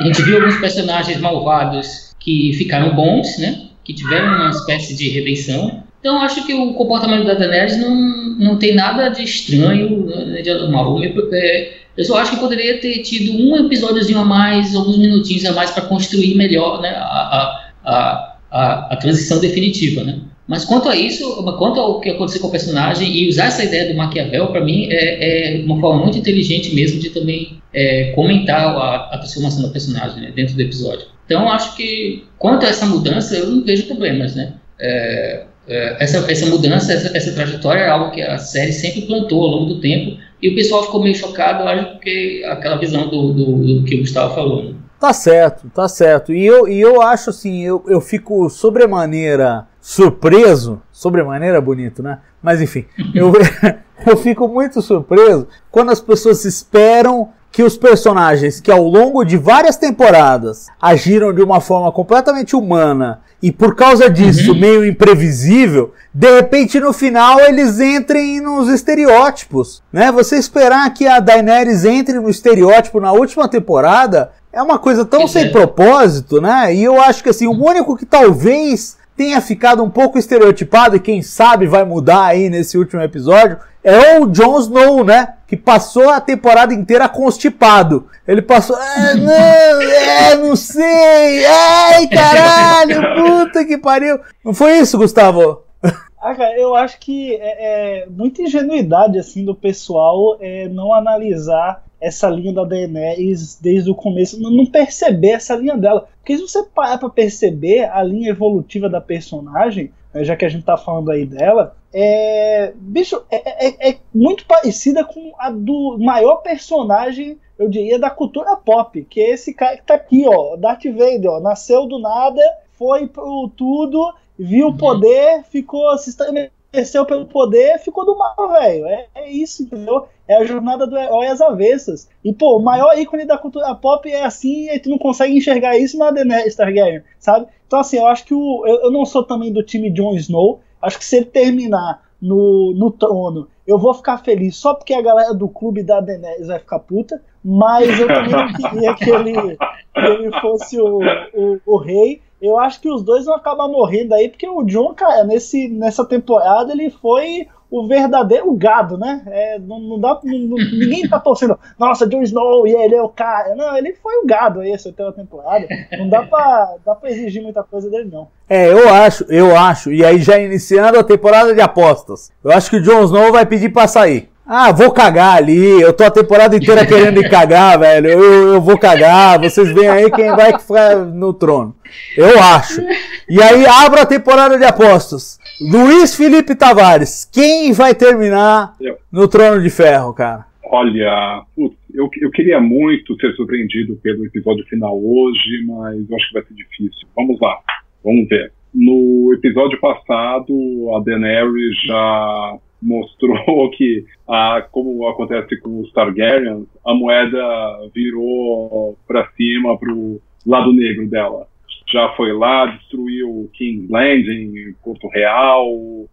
A gente viu alguns personagens malvados que ficaram bons, né? Que tiveram uma espécie de redenção. Então, acho que o comportamento da Daenerys não, não tem nada de estranho, né, de anormal. É, eu só acho que poderia ter tido um episódiozinho a mais, alguns minutinhos a mais para construir melhor né, a, a, a, a, transição definitiva, né? Mas quanto a isso, quanto ao que aconteceu com o personagem e usar essa ideia do Maquiavel, para mim é, é, uma forma muito inteligente mesmo de também é, comentar a, a transformação do personagem né, dentro do episódio. Então, acho que quanto a essa mudança, eu não vejo problemas, né? É, é, essa, essa mudança, essa, essa, trajetória é algo que a série sempre plantou ao longo do tempo e o pessoal ficou meio chocado, acho, porque aquela visão do, do, do que o Gustavo falou. Né?
Tá certo, tá certo. E eu, e eu acho assim, eu, eu fico sobremaneira surpreso, sobremaneira bonito, né? Mas enfim, eu, eu fico muito surpreso quando as pessoas esperam que os personagens que ao longo de várias temporadas agiram de uma forma completamente humana e por causa disso uhum. meio imprevisível, de repente no final eles entrem nos estereótipos, né? Você esperar que a Daenerys entre no estereótipo na última temporada é uma coisa tão sem propósito, né? E eu acho que assim, o único que talvez tenha ficado um pouco estereotipado e quem sabe vai mudar aí nesse último episódio é o Jon Snow, né? Que passou a temporada inteira constipado. Ele passou. Ah, não, é, não sei. Ai, caralho, puta que pariu. Não foi isso, Gustavo?
Ah, cara, eu acho que é, é muita ingenuidade assim do pessoal é, não analisar essa linha da Daenerys desde o começo, não perceber essa linha dela. Porque se você parar pra perceber a linha evolutiva da personagem, né, já que a gente tá falando aí dela, é, bicho, é, é, é, muito parecida com a do maior personagem, eu diria, da cultura pop, que é esse cara que tá aqui, ó, Darth Vader, ó, nasceu do nada, foi pro tudo, viu o uhum. poder, ficou se estremeceu pelo poder, ficou do mal, velho. É, é, isso, entendeu? É a jornada do herói às avessas. E, pô, o maior ícone da cultura pop é assim, e tu não consegue enxergar isso na Daenerys Targaryen, sabe? Então, assim, eu acho que o, eu, eu não sou também do time Jon Snow, Acho que se ele terminar no, no trono, eu vou ficar feliz só porque a galera do clube da Daenerys vai ficar puta, mas eu também não queria que ele, que ele fosse o, o, o, rei. Eu acho que os dois vão acabar morrendo aí, porque o John, cara, nesse, nessa temporada ele foi o verdadeiro gado, né? É, não, não, dá, não, ninguém tá torcendo, nossa, Jon Snow e ele é o cara. Não, ele foi o gado aí essa temporada. Não dá pra, dá pra exigir muita coisa dele, não.
É, eu acho, eu acho. E aí já iniciando a temporada de apostas. Eu acho que o Jon Snow vai pedir pra sair. Ah, vou cagar ali. Eu tô a temporada inteira querendo ir cagar, velho. Eu, eu vou cagar. Vocês veem aí quem vai ficar no trono. Eu acho. E aí, abra a temporada de apostas. Luiz Felipe Tavares. Quem vai terminar no trono de ferro, cara?
Olha, putz, eu, eu queria muito ser surpreendido pelo episódio final hoje, mas eu acho que vai ser difícil. Vamos lá, vamos ver. No episódio passado, a Daenerys já mostrou que, ah, como acontece com os Targaryens, a moeda virou para cima, para o lado negro dela. Já foi lá, destruiu King's Landing, Porto Real,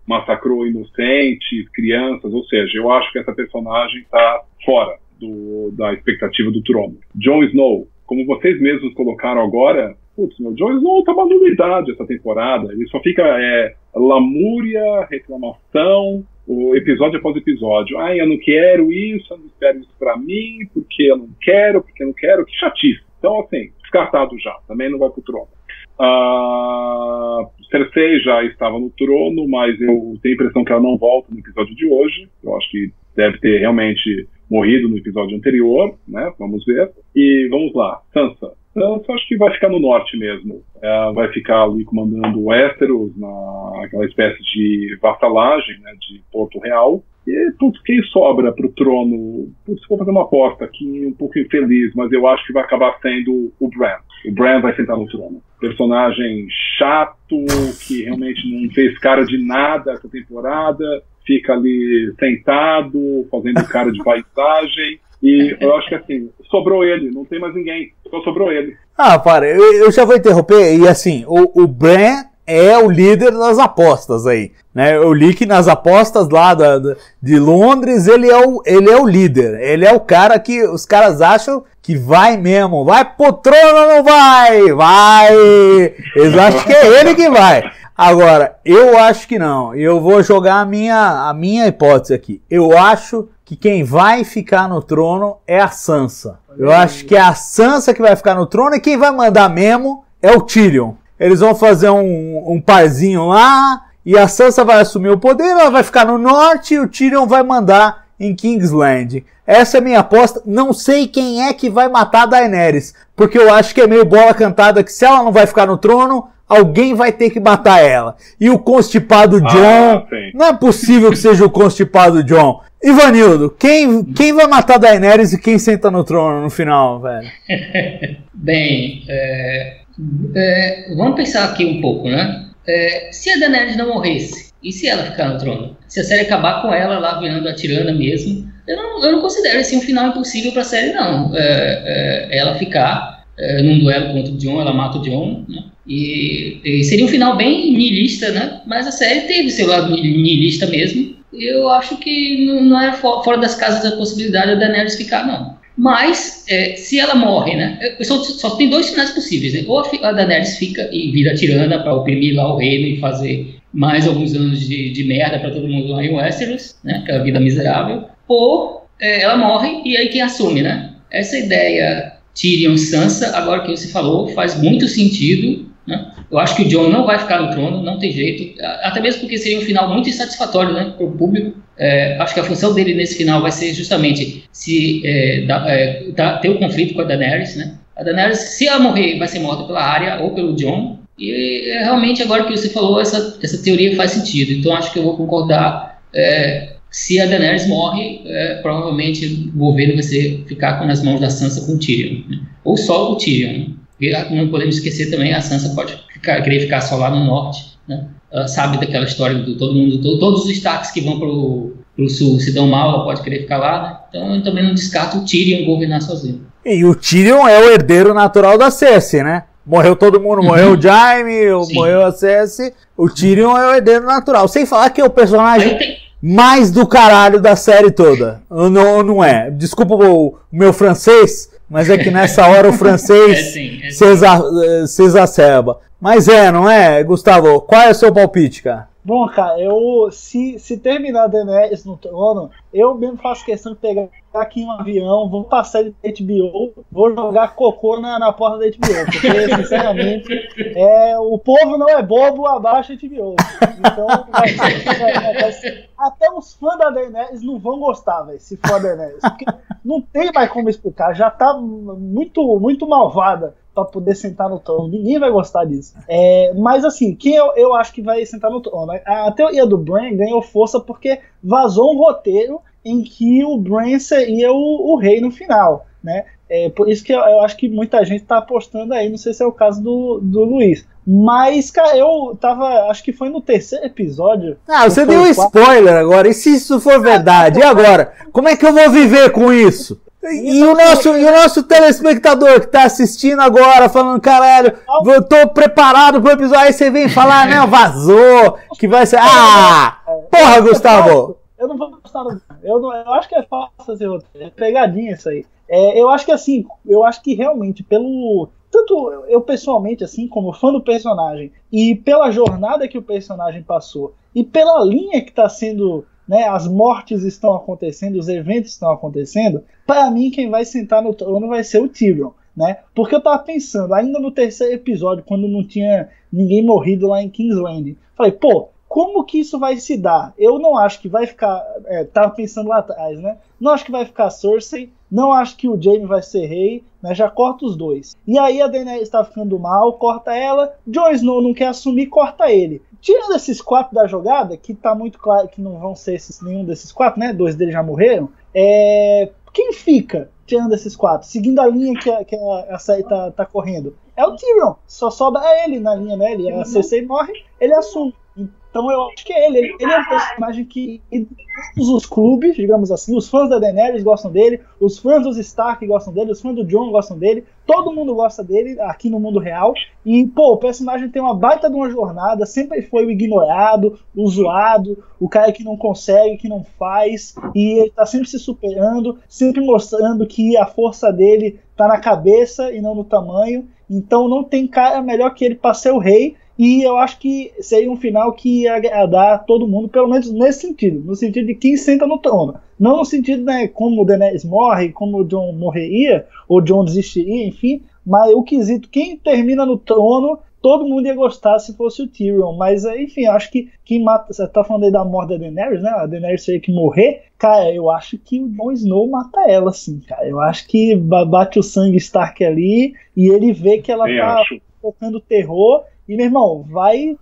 massacrou inocentes, crianças, ou seja, eu acho que essa personagem está fora do, da expectativa do trono. Jon Snow, como vocês mesmos colocaram agora, putz, meu, Jon Snow tá uma nulidade essa temporada. Ele só fica é, lamúria, reclamação, o episódio após episódio. Ai, eu não quero isso, eu não espero isso pra mim, porque eu não quero, porque eu não quero. Que chatice. Então, assim, descartado já. Também não vai pro trono. Uh, Cersei já estava no trono, mas eu tenho a impressão que ela não volta no episódio de hoje. Eu acho que deve ter realmente morrido no episódio anterior, né? Vamos ver. E vamos lá, Sansa. Sansa acho que vai ficar no norte mesmo. É, vai ficar ali comandando Westeros, naquela espécie de vassalagem né, de Porto Real. E, putz, quem sobra para o trono? Putz, vou fazer uma aposta aqui, um pouco infeliz, mas eu acho que vai acabar sendo o Bran. O Bran vai sentar no trono. Personagem chato, que realmente não fez cara de nada essa temporada, fica ali sentado, fazendo cara de paisagem. E eu acho que assim, sobrou ele, não tem mais ninguém, só sobrou ele.
Ah, para, eu, eu já vou interromper. E assim, o, o Bran é o líder das apostas aí. Né? Eu li que nas apostas lá da, da- de Londres ele é, o, ele é o líder. Ele é o cara que os caras acham que vai mesmo. Vai pro trono ou não vai? Vai! Eles acham que é ele que vai. Agora, eu acho que não. Eu vou jogar a minha, a minha hipótese aqui. Eu acho que quem vai ficar no trono é a Sansa. Eu acho que é a Sansa que vai ficar no trono e quem vai mandar mesmo é o Tyrion. Eles vão fazer um, um parzinho lá e a Sansa vai assumir o poder, ela vai ficar no norte e o Tyrion vai mandar em Kingsland. Essa é a minha aposta. Não sei quem é que vai matar a Daenerys, porque eu acho que é meio bola cantada que se ela não vai ficar no trono, alguém vai ter que matar ela. E o constipado John,
Ah,
não é possível que seja o constipado John. Ivanildo, quem, quem vai matar a Daenerys e quem senta no trono no final, velho?
Bem, é, é, vamos pensar aqui um pouco, né? É, se a Daenerys não morresse, e se ela ficar no trono? Se a série acabar com ela lá virando a tirana mesmo, eu não, eu não considero esse um final impossível pra série, não. É, é, ela ficar é, num duelo contra o John, ela mata o John, né? E, e seria um final bem niilista, né? Mas a série teve seu lado ni- niilista mesmo. Eu acho que não, não é fo- fora das casas a possibilidade da Daenerys ficar, não. Mas, é, se ela morre, né? eu- Só, só tem dois finais possíveis, né? Ou a, a Daenerys fica e vira tirana para oprimir lá o reino e fazer mais alguns anos de, de merda para todo mundo lá em Westeros, né? Aquela vida miserável. Ou é, ela morre e aí quem assume, né? Essa ideia Tyrion Sansa, agora que você falou, faz muito sentido, né? Eu acho que o Jon não vai ficar no trono, não tem jeito. Até mesmo porque seria um final muito insatisfatório, né? Para o público. É, acho que a função dele nesse final vai ser justamente se é, dar- é, dar- ter o conflito com a Daenerys, né? A Daenerys, se ela morrer, vai ser morta pela Arya ou pelo Jon. E é, realmente agora que você falou, essa, essa teoria faz sentido. Então acho que eu vou concordar. é, se a Daenerys morre, é, provavelmente o governo vai ser, ficar nas mãos da Sansa com o Tyrion. né? Ou só o Tyrion. né? E não podemos esquecer também, a Sansa pode ficar- querer ficar só lá no norte. Né? Ela sabe daquela história do todo mundo, to- todos os destaques que vão pro, pro sul se dão mal, ela pode querer ficar lá. Né? Então eu também não descarto o Tyrion governar sozinho.
E o Tyrion é o herdeiro natural da Cersei, né? Morreu todo mundo, morreu o Jaime,
Uhum. Sim.
morreu a Cersei. O Tyrion é o herdeiro natural. Sem falar que é o personagem
tem,
mais do caralho da série toda. Não, não é. Desculpa o meu francês, mas é que nessa hora o
é
francês
sim, é
se, exa- eh, se exacerba. Mas é, não é, Gustavo? Qual é o seu palpite, cara?
Bom, cara, eu se, se terminar Daenerys no trono, eu mesmo faço questão de pegar aqui um avião, vou passar de HBO, vou jogar cocô na, na porta da HBO, porque, sinceramente, é, o povo não é bobo, abaixa a HBO. Então, vai ser, vai, vai até os fãs da Daenerys não vão gostar, velho, se for a Daenerys, porque não tem mais como explicar, já tá muito, muito malvada para poder sentar no trono. Ninguém vai gostar disso. É, mas assim, quem eu, eu acho que vai sentar no trono? A teoria do Bran ganhou força porque vazou um roteiro em que o Bran seria o, o rei no final, né? É, por isso que eu, eu acho que muita gente está apostando aí, não sei se é o caso do, do Luiz. Mas, cara, eu tava. Acho que foi no terceiro episódio.
Ah, você deu um spoiler agora. E se isso for verdade? E agora? Como é que eu vou viver com isso? E o, nosso, e o nosso telespectador que tá assistindo agora, falando, caralho, eu tô preparado pro episódio, aí você vem falar, né, vazou, que vai ser. Ah! Porra, Gustavo!
Eu não vou gostar, eu, não, eu acho que é fácil fazer roteiro, é pegadinha isso aí. É, eu acho que assim, eu acho que realmente, pelo. Tanto eu pessoalmente, assim, como fã do personagem, e pela jornada que o personagem passou, e pela linha que tá sendo né, as mortes estão acontecendo, os eventos estão acontecendo, para mim quem vai sentar no trono vai ser o Tyrion. Né? Porque eu tava pensando, ainda no terceiro episódio, quando não tinha ninguém morrido lá em Kingsland, falei, pô, como que isso vai se dar? Eu não acho que vai ficar. É, tava pensando lá atrás, né? Não acho que vai ficar Cersei, não acho que o Jaime vai ser rei, né? Já corta os dois. E aí a Daenerys está ficando mal, corta ela. Jon Snow não quer assumir, corta ele. Tirando esses quatro da jogada, que tá muito claro que não vão ser esses, nenhum desses quatro, né? Dois deles já morreram. É... Quem fica tirando esses quatro? Seguindo a linha que a, que a, a série tá, tá correndo. É o Tyrion. Só sobra ele na linha, né? Ele, a Cersei morre, ele assume. Então eu acho que é ele. Ele é um personagem que todos os clubes, digamos assim, os fãs da Daenerys gostam dele, os fãs dos Stark gostam dele, os fãs do John gostam dele, todo mundo gosta dele aqui no mundo real. E, pô, o personagem tem uma baita de uma jornada, sempre foi o ignorado, o zoado, o cara que não consegue, que não faz, e ele tá sempre se superando, sempre mostrando que a força dele tá na cabeça e não no tamanho. Então não tem cara melhor que ele para ser o rei. E eu acho que seria um final que ia agradar todo mundo, pelo menos nesse sentido, no sentido de quem senta no trono. Não no sentido, né, como o Daenerys morre, como o John morreria, ou John desistiria, enfim, mas o quesito, quem termina no trono, todo mundo ia gostar se fosse o Tyrion. Mas, enfim, eu acho que quem mata. Você tá falando aí da morte da Daenerys, né? A Daenerys teria que morrer. Cara, eu acho que o Jon Snow mata ela, assim, cara. Eu acho que bate o sangue Stark ali e ele vê que ela tá acho. tocando terror e, meu irmão, vai.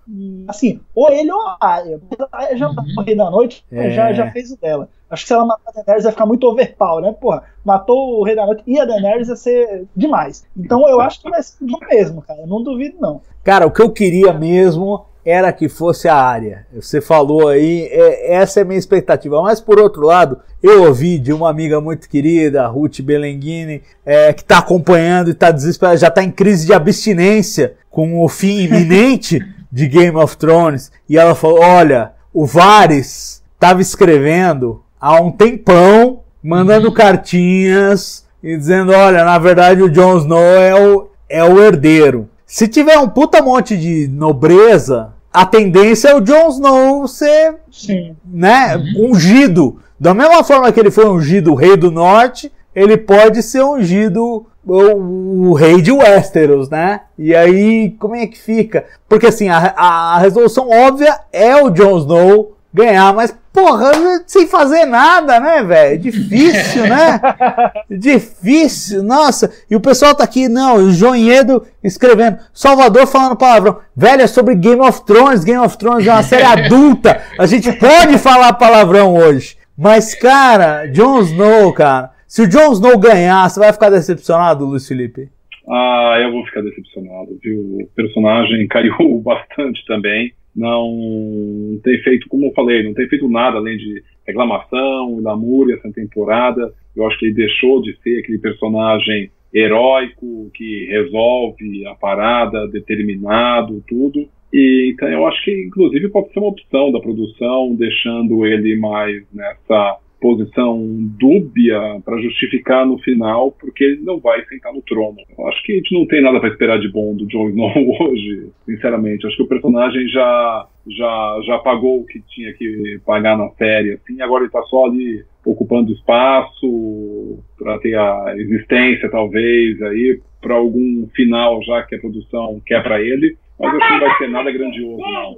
Assim, ou ele ou a área. A já matou uhum. o Rei da Noite, é. já, já fez o dela. Acho que se ela matar a Daenerys vai ficar muito overpower, né? Porra, matou o Rei da Noite e a Daenerys ia ser demais. Então eu acho que vai ser do mesmo, cara. Eu não duvido, não.
Cara, o que eu queria mesmo era que fosse a área. Você falou aí, é, essa é a minha expectativa. Mas por outro lado, eu ouvi de uma amiga muito querida, Ruth Belenguini, é, que está acompanhando e está desesperada, já está em crise de abstinência com o fim iminente de Game of Thrones. E ela falou: Olha, o Vares estava escrevendo há um tempão, mandando uhum. cartinhas e dizendo: Olha, na verdade o Jon Snow é o, é o herdeiro. Se tiver um puta monte de nobreza, a tendência é o Jon Snow ser Sim. Né, uhum. ungido. Da mesma forma que ele foi ungido o rei do norte, ele pode ser ungido o, o, rei de Westeros, né? E aí, como é que fica? Porque assim, a, a resolução óbvia é o Jon Snow ganhar, mas porra, sem fazer nada, né, velho? Difícil, né? Difícil, nossa. E o pessoal tá aqui, não, o Joinhedo escrevendo, Salvador falando palavrão. Velho, é sobre Game of Thrones, Game of Thrones é uma série adulta. A gente pode falar palavrão hoje. Mas, cara, Jon Snow, cara, se o Jon Snow ganhar, você vai ficar decepcionado, Luiz Felipe?
Ah, eu vou ficar decepcionado, viu? O personagem caiu bastante também não tem feito, como eu falei, não tem feito nada além de reclamação, lamúria essa temporada. Eu acho que ele deixou de ser aquele personagem heróico que resolve a parada, determinado, tudo. E então eu acho que inclusive pode ser uma opção da produção, deixando ele mais nessa posição dúbia para justificar no final, porque ele não vai sentar no trono. Eu acho que a gente não tem nada para esperar de bom do Jon Snow hoje, sinceramente. Acho que o personagem já já já pagou o que tinha que pagar na série, assim, agora ele está só ali ocupando espaço para ter a existência, talvez, aí para algum final já que a produção quer para ele, mas acho que não vai ser nada grandioso, não.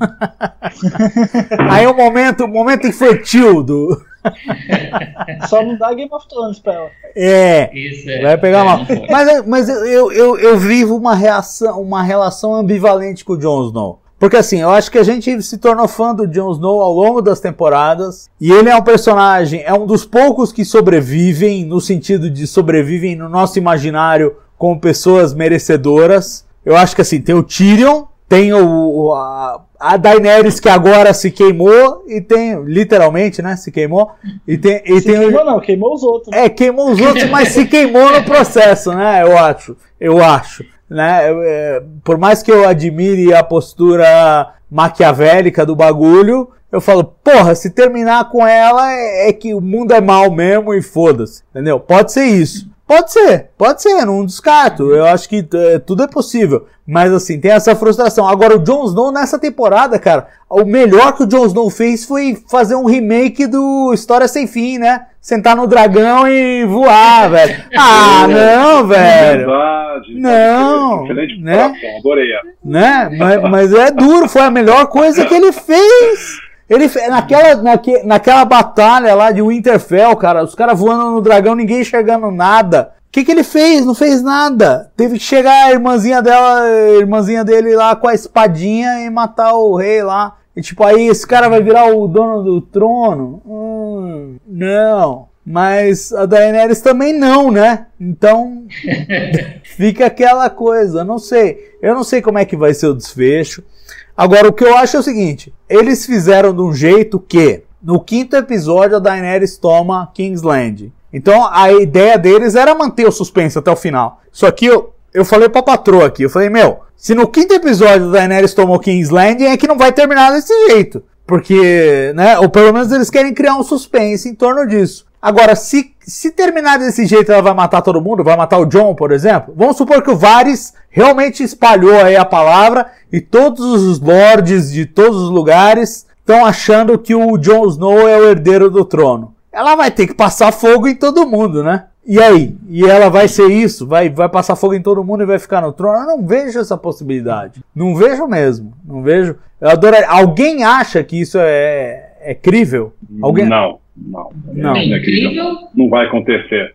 Aí o momento, o momento infantil do.
Só não dá Game of Thrones pra ela.
É.
Isso é.
Vai pegar
é,
mal. Mas, mas eu, eu, eu vivo uma reação, uma relação ambivalente com o Jon Snow. Porque assim, eu acho que a gente se tornou fã do Jon Snow ao longo das temporadas. E ele é um personagem, é um dos poucos que sobrevivem, no sentido de sobrevivem no nosso imaginário como pessoas merecedoras. Eu acho que assim, tem o Tyrion, tem o, a, a Daenerys que agora se queimou, e tem, literalmente, né, se queimou. E tem, e
Se
tem o,
queimou, não, queimou os outros.
é, queimou os outros, mas se queimou no processo, né? Eu acho. Eu acho. Né? É, por mais que eu admire a postura maquiavélica do bagulho, eu falo, porra, se terminar com ela é, é que o mundo é mal mesmo e foda-se. Entendeu? Pode ser isso. Pode ser, pode ser, não descarto. Eu acho que é, tudo é possível. Mas assim, tem essa frustração. Agora, o Jon Snow nessa temporada, cara, o melhor que o Jon Snow fez foi fazer um remake do História Sem Fim, né? Sentar no dragão e voar, velho. Ah, não, velho.
Verdade.
Não, né?
adorei.
Né? Mas, mas é duro, foi a melhor coisa que ele fez. Ele naquela, naque, naquela batalha lá de Winterfell, cara, os caras voando no dragão, ninguém enxergando nada. O que, que ele fez? Não fez nada. Teve que chegar a irmãzinha dela, a irmãzinha dele lá com a espadinha e matar o rei lá. E tipo, aí esse cara vai virar o dono do trono? Hum, não. Mas a Daenerys também não, né? Então fica aquela coisa. Não sei. Eu não sei como é que vai ser o desfecho. Agora, o que eu acho é o seguinte: eles fizeram de um jeito que, no quinto episódio, a Daenerys toma Kingsland. Então, a ideia deles era manter o suspense até o final. Só que eu, eu falei pra patroa aqui: eu falei, meu, se no quinto episódio a Daenerys tomou Kingsland, é que não vai terminar desse jeito. Porque, né, ou pelo menos eles querem criar um suspense em torno disso. Agora, se, se terminar desse jeito, ela vai matar todo mundo, vai matar o John, por exemplo. Vamos supor que o Varys realmente espalhou aí a palavra e todos os lords de todos os lugares estão achando que o Jon Snow é o herdeiro do trono. Ela vai ter que passar fogo em todo mundo, né? E aí? E ela vai ser isso? Vai, vai passar fogo em todo mundo e vai ficar no trono? Eu não vejo essa possibilidade. Não vejo mesmo. Não vejo. Eu adoraria. Alguém acha que isso é, é crível? Alguém?
Não, não.
Não.
É
Não é
incrível,
Não vai acontecer.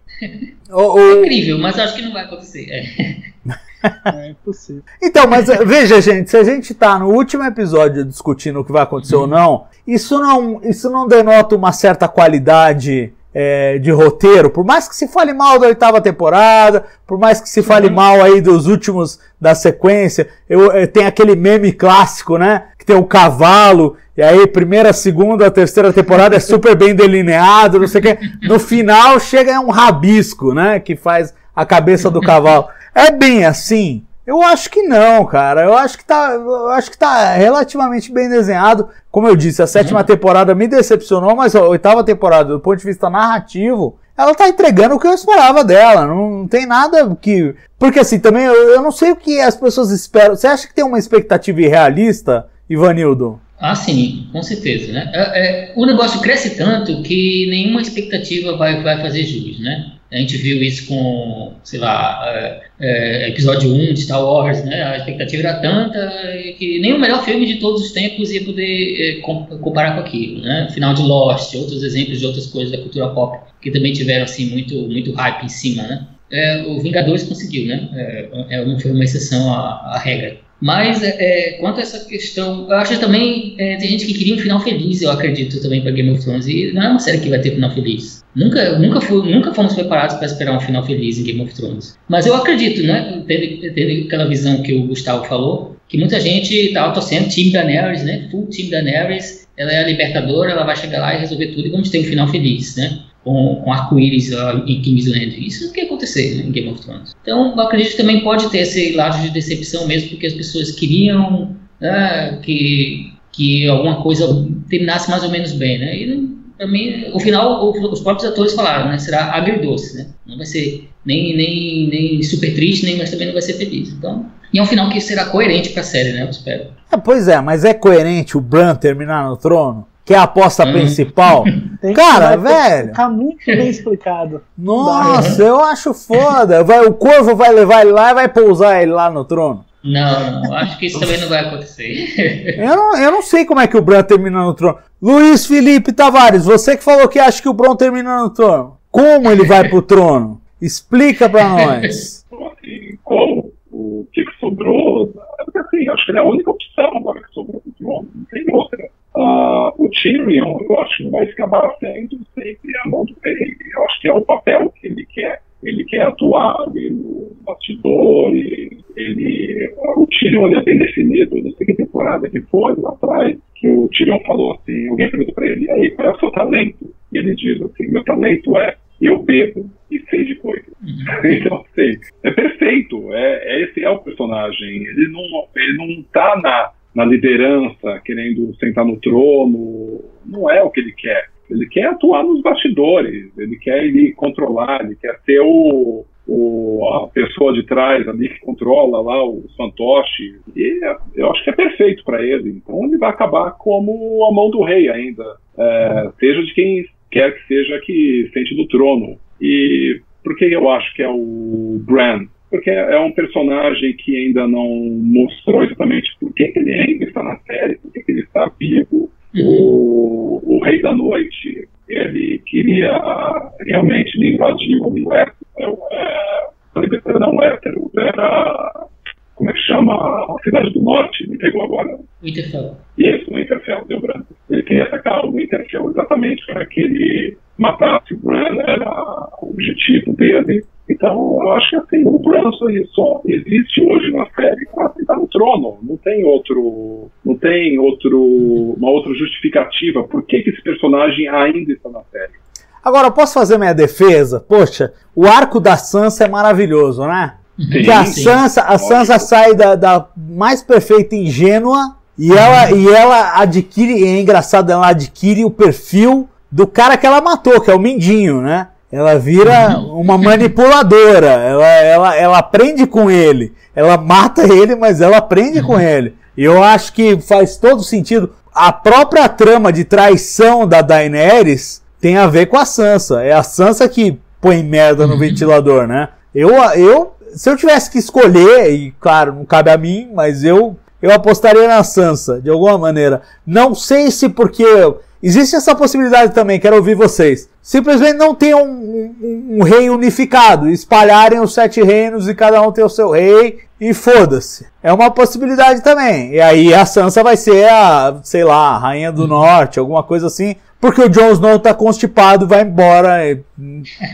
Ou-
é
ou-
incrível, mas acho que não vai acontecer. É.
É impossível.
Então, mas eh, veja, gente, se a gente tá no último episódio discutindo o que vai acontecer ou não, isso não, isso não denota uma certa qualidade eh, de roteiro, por mais que se fale mal da oitava temporada, por mais que se fale mal aí dos últimos da sequência, eu, eh, tem aquele meme clássico, né? Que tem o cavalo, e aí primeira, segunda, terceira temporada é super bem delineado, não sei o que. No final chega um rabisco, né? Que faz a cabeça do cavalo. É bem assim? Eu acho que não, cara. Eu acho que tá, eu acho que tá relativamente bem desenhado. Como eu disse, a sétima temporada me decepcionou, mas a oitava temporada, do ponto de vista narrativo, ela tá entregando o que eu esperava dela. Não, não tem nada que. Porque assim, também eu, eu não sei o que as pessoas esperam. Você acha que tem uma expectativa irrealista, Ivanildo?
Ah, sim, com certeza, né? É, é, o negócio cresce tanto que nenhuma expectativa vai, vai fazer jus, né? A gente viu isso com, sei lá, é, é, episódio 1 de Star Wars, né? A expectativa era tanta que nem o melhor filme de todos os tempos ia poder é, com- comparar com aquilo, né? Final de Lost, outros exemplos de outras coisas da cultura pop que também tiveram, assim, muito, muito hype em cima, né? É, o Vingadores conseguiu, né? É, é, não foi uma exceção à, à regra. Mas é, é, quanto a essa questão, eu acho também é, tem gente que queria um final feliz, eu acredito também para Game of Thrones. E não é uma série que vai ter final feliz. Nunca, nunca, nunca fomos preparados para esperar um final feliz em Game of Thrones. Mas eu acredito, né? Tendo, tendo aquela visão que o Gustavo falou, que muita gente estava torcendo Team Daenerys, né? Full Team Daenerys. Ela é a libertadora, ela vai chegar lá e resolver tudo e vamos ter um final feliz, né? Com, com arco-íris lá em Kingsland. Isso que ia acontecer né, em Game of Thrones. Então, eu acredito que também pode ter esse lado de decepção mesmo, porque as pessoas queriam né, que, que alguma coisa terminasse mais ou menos bem, né? E mim, o final, os próprios atores falaram, né? Será agridoce, né? Não vai ser nem, nem, nem super triste, nem, mas também não vai ser feliz. Então, e é um final que será coerente para a série, né? Eu espero.
É, pois é, mas é coerente o Bran terminar no trono? Que é a aposta uhum. principal? Cara, velho.
Tá muito bem explicado.
Nossa, eu acho foda. Vai, o corvo vai levar ele lá e vai pousar ele lá no trono.
Não, não, acho que isso também não vai acontecer.
eu, não, eu não sei como é que o Bran termina no trono. Luiz Felipe Tavares, você que falou que acha que o Bran termina no trono. Como ele vai pro trono? Explica pra nós.
Como? O que, que sobrou? Porque assim, acho que ele é a única opção agora que sobrou pro trono. Não tem outra. Uh, o Tyrion, eu acho que vai acabar sendo sempre a mão do rei. Eu acho que é o papel que ele quer. Ele quer atuar no bastidor, ele, o Tyrion é bem definido, não sei que temporada que foi, lá atrás, que o Tyrion falou assim, alguém perguntou para ele, aí qual é o seu talento? E ele diz assim, meu talento é eu bebo e sei de coisas. Uhum. então, sei, é perfeito, é, é, esse é o personagem, ele não, ele não tá na, na liderança, querendo sentar no trono, não é o que ele quer. Ele quer atuar nos bastidores, ele quer ele controlar, ele quer ser o, o, a pessoa de trás ali que controla lá o fantoche. E é, eu acho que é perfeito para ele. Então ele vai acabar como a mão do rei ainda, é, seja de quem quer que seja que sente do trono. E por que eu acho que é o Bran? Porque é um personagem que ainda não mostrou exatamente por que, ele ainda está na série, por que, ele está vivo. O, o Rei da Noite, ele queria realmente invadir o universo eu, é, não hétero, era. Como é que chama? A cidade do norte, me pegou agora.
Winterfell.
Isso, Winterfell, deu branco. Ele queria atacar o Winterfell exatamente para que ele matasse o Bran, era o objetivo dele. Então, eu acho que assim, o Bran só existe hoje na série para estar no trono. Não tem outro, não tem outro, uma outra justificativa por que, que esse personagem ainda está na série.
Agora, posso fazer minha defesa? Poxa, o arco da Sansa é maravilhoso, né? Sim, que a sim. Sansa, a Sansa sai da, da, mais perfeita ingênua e ela, e ela adquire, é engraçado, ela adquire o perfil do cara que ela matou, que é o Mindinho, né? Ela vira uma manipuladora, ela, ela, ela aprende com ele, ela mata ele, mas ela aprende com uhum. ele. E eu acho que faz todo sentido. A própria trama de traição da Daenerys tem a ver com a Sansa. É a Sansa que põe merda no uhum. ventilador, né? Eu, eu, se eu tivesse que escolher, e claro, não cabe a mim, mas eu, eu apostaria na Sansa, de alguma maneira. Não sei se porque existe essa possibilidade também, quero ouvir vocês. Simplesmente não tem um, um, um rei unificado, espalharem os sete reinos e cada um tem o seu rei e foda-se. É uma possibilidade também. E aí a Sansa vai ser a, sei lá, a rainha do norte, alguma coisa assim porque o Jon Snow tá constipado, vai embora.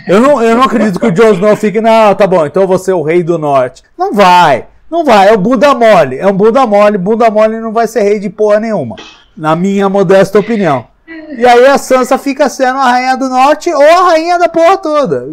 Eu não, eu não acredito que o Jon Snow fique, não, tá bom, então você é o rei do norte. Não vai, não vai, é o Buda mole, é um Buda mole, Buda mole não vai ser rei de porra nenhuma, na minha modesta opinião. E aí a Sansa fica sendo a rainha do norte ou a rainha da porra toda.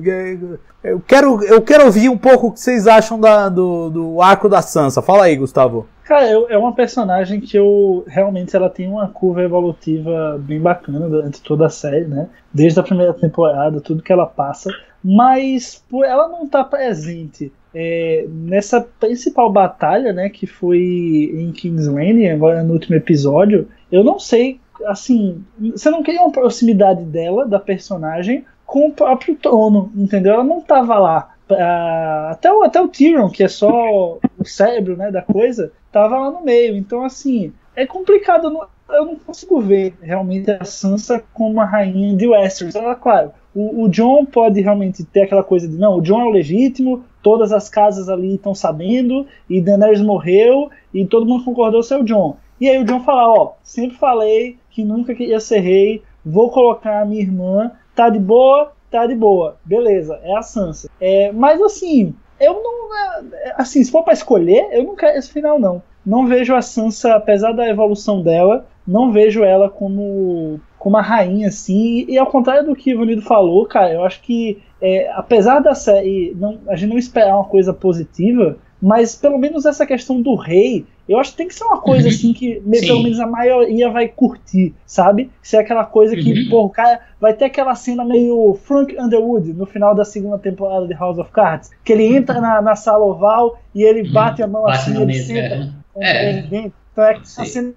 Eu quero, eu quero ouvir um pouco o que vocês acham da, do, do arco da Sansa. Fala aí, Gustavo.
Cara, é uma personagem que eu realmente ela tem uma curva evolutiva bem bacana durante toda a série, né? Desde a primeira temporada, tudo que ela passa, mas por ela não estar tá presente é, nessa principal batalha, né, que foi em King's Landing, agora no último episódio, eu não sei, assim, você não queria uma proximidade dela, da personagem, com o próprio trono, entendeu? Ela não estava lá. Uh, até, o, até o Tyrion, que é só o cérebro né, da coisa, tava lá no meio. Então, assim, é complicado. Eu não, eu não consigo ver realmente a Sansa como a rainha de Westeros. Ela, claro, o, o, John pode realmente ter aquela coisa de não, o John é o legítimo, todas as casas ali estão sabendo, e Daenerys morreu, e todo mundo concordou ser o John. E aí o John fala, ó, sempre falei que nunca queria ser rei, vou colocar a minha irmã, tá de boa, tá de boa, beleza, é a Sansa. É, mas assim, eu não. É, assim, se for para escolher, eu não quero esse final, não. Não vejo a Sansa, apesar da evolução dela, não vejo ela como, como uma rainha, assim. E, e ao contrário do que o Vanido falou, cara, eu acho que, é, apesar da série, não, a gente não esperar uma coisa positiva, mas pelo menos essa questão do rei, Eu acho que tem que ser uma coisa
Uhum.
assim que
Sim.
pelo menos a maioria vai curtir, sabe? Se é aquela coisa que,
Uhum.
pô, o cara vai ter aquela cena meio Frank Underwood no final da segunda temporada de House of Cards, que ele entra na, na sala oval e ele
Uhum.
bate a mão
Bate
assim, ele
mesa.
senta
é.
com
É.
Então é que
Sim.
a cena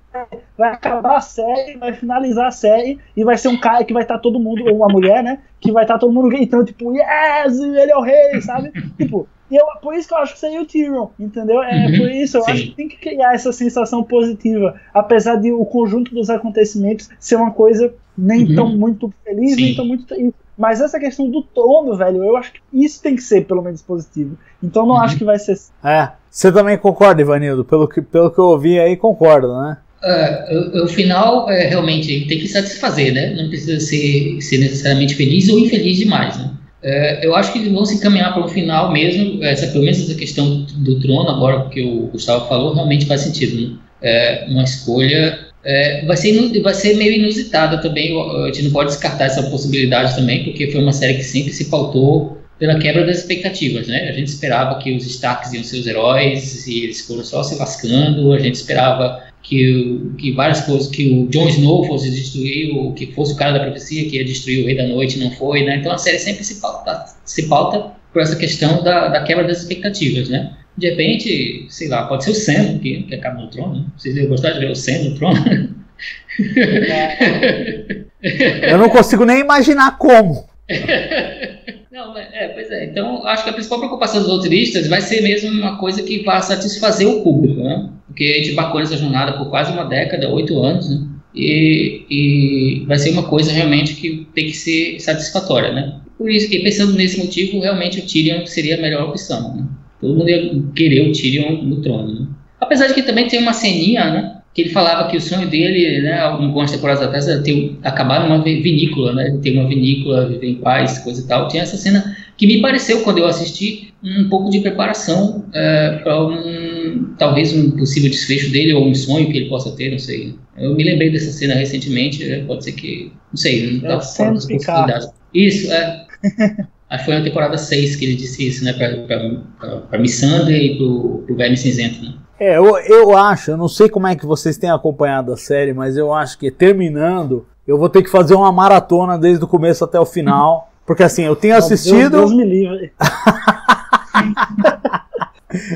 vai acabar a série, vai finalizar a série e vai ser um cara que vai estar todo mundo, ou uma mulher, né? Que vai estar todo mundo gritando, tipo, yes, ele é o rei, sabe? tipo, e eu, por isso que eu acho que seria o Tyrion, entendeu? É
Uhum,
por isso, eu
sim.
acho que tem que criar essa sensação positiva, apesar de o conjunto dos acontecimentos ser uma coisa nem
Uhum.
tão muito feliz, nem
Sim.
tão muito triste. Mas essa questão do trono, velho, eu acho que isso tem que ser pelo menos positivo. Então não
Uhum.
acho que vai ser
É. Você também concorda, Ivanildo? Pelo que, pelo que eu ouvi aí, concorda, né?
É, o, o final é, realmente tem que satisfazer, né? Não precisa ser, ser necessariamente feliz ou infeliz demais, né? É, eu acho que eles vão se encaminhar para um final mesmo, essa, pelo menos essa questão do trono, agora que o Gustavo falou, realmente faz sentido. Né? É, uma escolha é, vai, ser, vai ser meio inusitada também, a gente não pode descartar essa possibilidade também, porque foi uma série que sempre se pautou pela quebra das expectativas, né? A gente esperava que os Starks iam ser os heróis e eles foram só se lascando, a gente esperava que, o- que várias coisas, que o Jon Snow fosse destruir, o que fosse o cara da profecia que ia destruir o Rei da Noite, não foi, né? Então a série sempre se pauta, se pauta por essa questão da, da quebra das expectativas, né? De repente, sei lá, pode ser o Sam que, que acaba no trono, né? Vocês iam gostar de ver o Sam no trono?
Eu não consigo nem imaginar como.
Não, é, é, pois é. Então, acho que a principal preocupação dos roteiristas vai ser mesmo uma coisa que vá satisfazer o público, né? Porque a gente embarcou nessa jornada por quase uma década, oito anos, né? E, e vai ser uma coisa realmente que tem que ser satisfatória, né? Por isso que, pensando nesse motivo, realmente o Tyrion seria a melhor opção, né? Todo mundo ia querer o Tyrion no trono, né? Apesar de que também tem uma ceninha, né? Que ele falava que o sonho dele, né, algumas temporadas atrás, era ter, acabar numa vi- vinícola, né? Ter uma vinícola, viver em paz, coisa e tal. Tinha essa cena que me pareceu, quando eu assisti, um pouco de preparação para um, talvez um possível desfecho dele ou um sonho que ele possa ter, não sei. Eu me lembrei dessa cena recentemente, né, pode ser que, não sei, não
É o
tá fora das possibilidades. Isso, é. Acho que foi na temporada 6 que ele disse isso, né, para Missandei e pro, pro Verme Cinzento, né?
É, eu, eu acho, eu não sei como é que vocês têm acompanhado a série, mas eu acho que terminando, eu vou ter que fazer uma maratona desde o começo até o final. Porque assim, eu tenho
Deus, Deus
assistido.
me livre.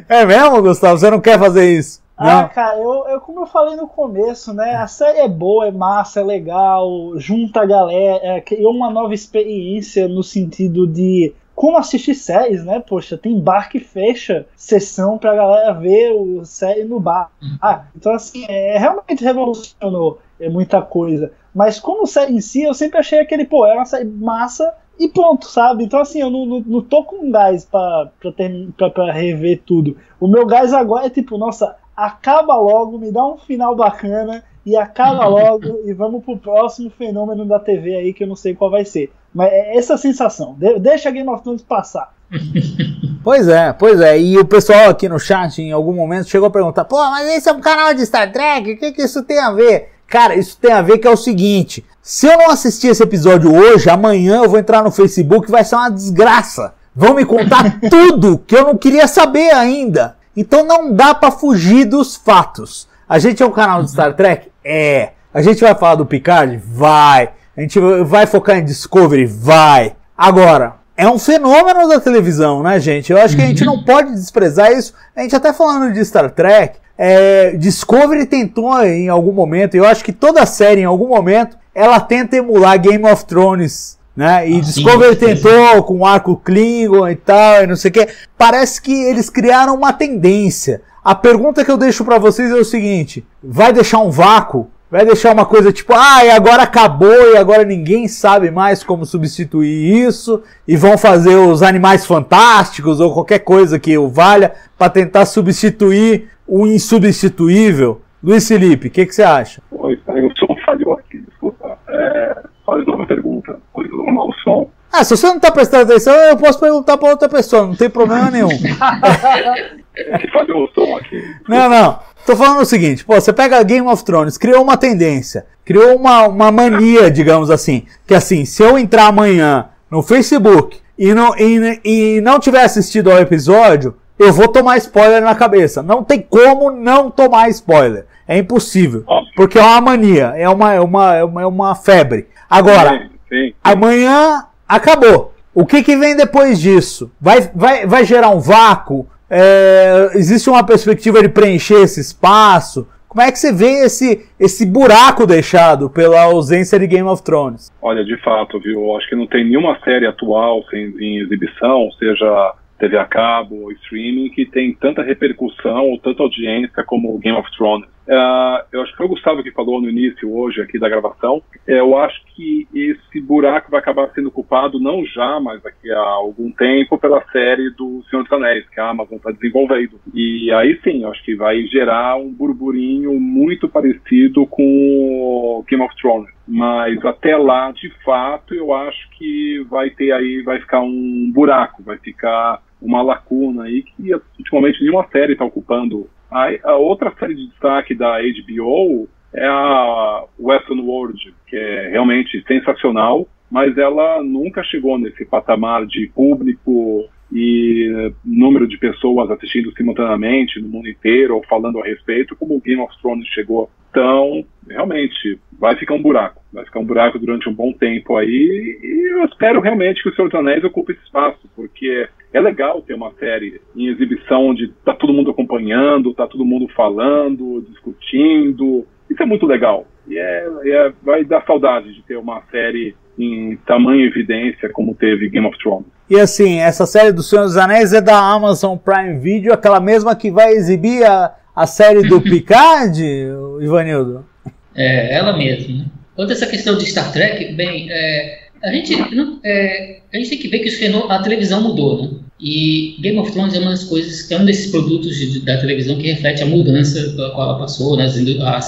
É mesmo, Gustavo? Você não quer fazer isso?
Ah,
Não?
cara, eu, eu, como eu falei no começo, né? A série é boa, é massa, é legal, junta a galera, é, criou uma nova experiência no sentido de como assistir séries, né? Poxa, tem bar que fecha sessão pra galera ver o série no bar. Ah, então assim, é, realmente revolucionou é, muita coisa. Mas como série em si, eu sempre achei aquele, pô, é uma série massa e ponto, sabe? Então assim, eu não, não, não tô com gás pra, pra, termi- pra, pra rever tudo. O meu gás agora é tipo, nossa, acaba logo, me dá um final bacana e acaba logo e vamos pro próximo fenômeno da TV aí que eu não sei qual vai ser. Mas é essa sensação. De- deixa Game of Thrones passar.
Pois é, pois é. E o pessoal aqui no chat, em algum momento, chegou a perguntar: pô, mas esse é um canal de Star Trek? O que, que isso tem a ver? Cara, isso tem a ver que é o seguinte: se eu não assistir esse episódio hoje, amanhã eu vou entrar no Facebook e vai ser uma desgraça. Vão me contar tudo que eu não queria saber ainda. Então não dá pra fugir dos fatos. A gente é um canal de Star Trek? É. A gente vai falar do Picard? Vai. A gente vai focar em Discovery? Vai. Agora, é um fenômeno da televisão, né, gente? Eu acho que a gente não pode desprezar isso. A gente até falando de Star Trek, é, Discovery tentou em algum momento, eu acho que toda série em algum momento, ela tenta emular Game of Thrones, né? E
Ah, sim,
Discovery
sim, sim.
tentou com o arco Klingon e tal, e não sei o que. Parece que eles criaram uma tendência. A pergunta que eu deixo pra vocês é o seguinte: vai deixar um vácuo? Vai deixar uma coisa tipo, ah, e agora acabou e agora ninguém sabe mais como substituir isso e vão fazer os animais fantásticos ou qualquer coisa que o valha pra tentar substituir o insubstituível. Luiz Felipe, o que, que você acha?
Oi, peraí, o som falhou aqui, desculpa. É, faz uma pergunta. Oi, normal o som.
Ah, se você não tá prestando atenção, eu posso perguntar pra outra pessoa, não tem problema nenhum.
É falhou o som aqui.
Não, não. Tô falando o seguinte, pô, você pega Game of Thrones, criou uma tendência, criou uma, uma mania, digamos assim, que assim, se eu entrar amanhã no Facebook e não, e, e não tiver assistido ao episódio, eu vou tomar spoiler na cabeça. Não tem como não tomar spoiler. É impossível. Porque é uma mania, é uma, é uma, é uma, é uma febre. Agora, sim, sim. amanhã acabou. O que, que vem depois disso? Vai, vai, vai gerar um vácuo? É, existe uma perspectiva de preencher esse espaço? Como é que você vê esse, esse buraco deixado pela ausência de Game of Thrones?
Olha, de fato, viu? Acho que não tem nenhuma série atual sem, em exibição, seja TV a cabo ou streaming, que tem tanta repercussão ou tanta audiência como Game of Thrones. Uh, eu acho que foi o Gustavo que falou no início hoje aqui da gravação. É, eu acho que esse buraco vai acabar sendo culpado não já, mas daqui a algum tempo pela série do Senhor dos Anéis que a Amazon está desenvolvendo. E aí sim, eu acho que vai gerar um burburinho muito parecido com Game of Thrones. Mas até lá, de fato, eu acho que vai ter aí, vai ficar um buraco, vai ficar uma lacuna aí que ultimamente nenhuma série está ocupando a, a, outra série de destaque da HBO é a Westworld, que é realmente sensacional, mas ela nunca chegou nesse patamar de público e número de pessoas assistindo simultaneamente no mundo inteiro ou falando a respeito, como Game of Thrones chegou. Então, realmente, vai ficar um buraco. Vai ficar um buraco durante um bom tempo aí. E eu espero realmente que o Senhor dos Anéis ocupe esse espaço, porque é legal ter uma série em exibição onde tá todo mundo acompanhando, tá todo mundo falando, discutindo. Isso é muito legal. E é, é, vai dar saudade de ter uma série em tamanho evidência como teve Game of Thrones.
E assim, essa série do Senhor dos Anéis é da Amazon Prime Video, aquela mesma que vai exibir a, a série do Picard, Ivanildo?
É, ela mesma. Né? Quanto a essa questão de Star Trek, bem, é, a, gente, é, a gente tem que ver que a televisão mudou, né? E Game of Thrones é uma das coisas, é um desses produtos de, da televisão que reflete a mudança pela qual ela passou, né, a,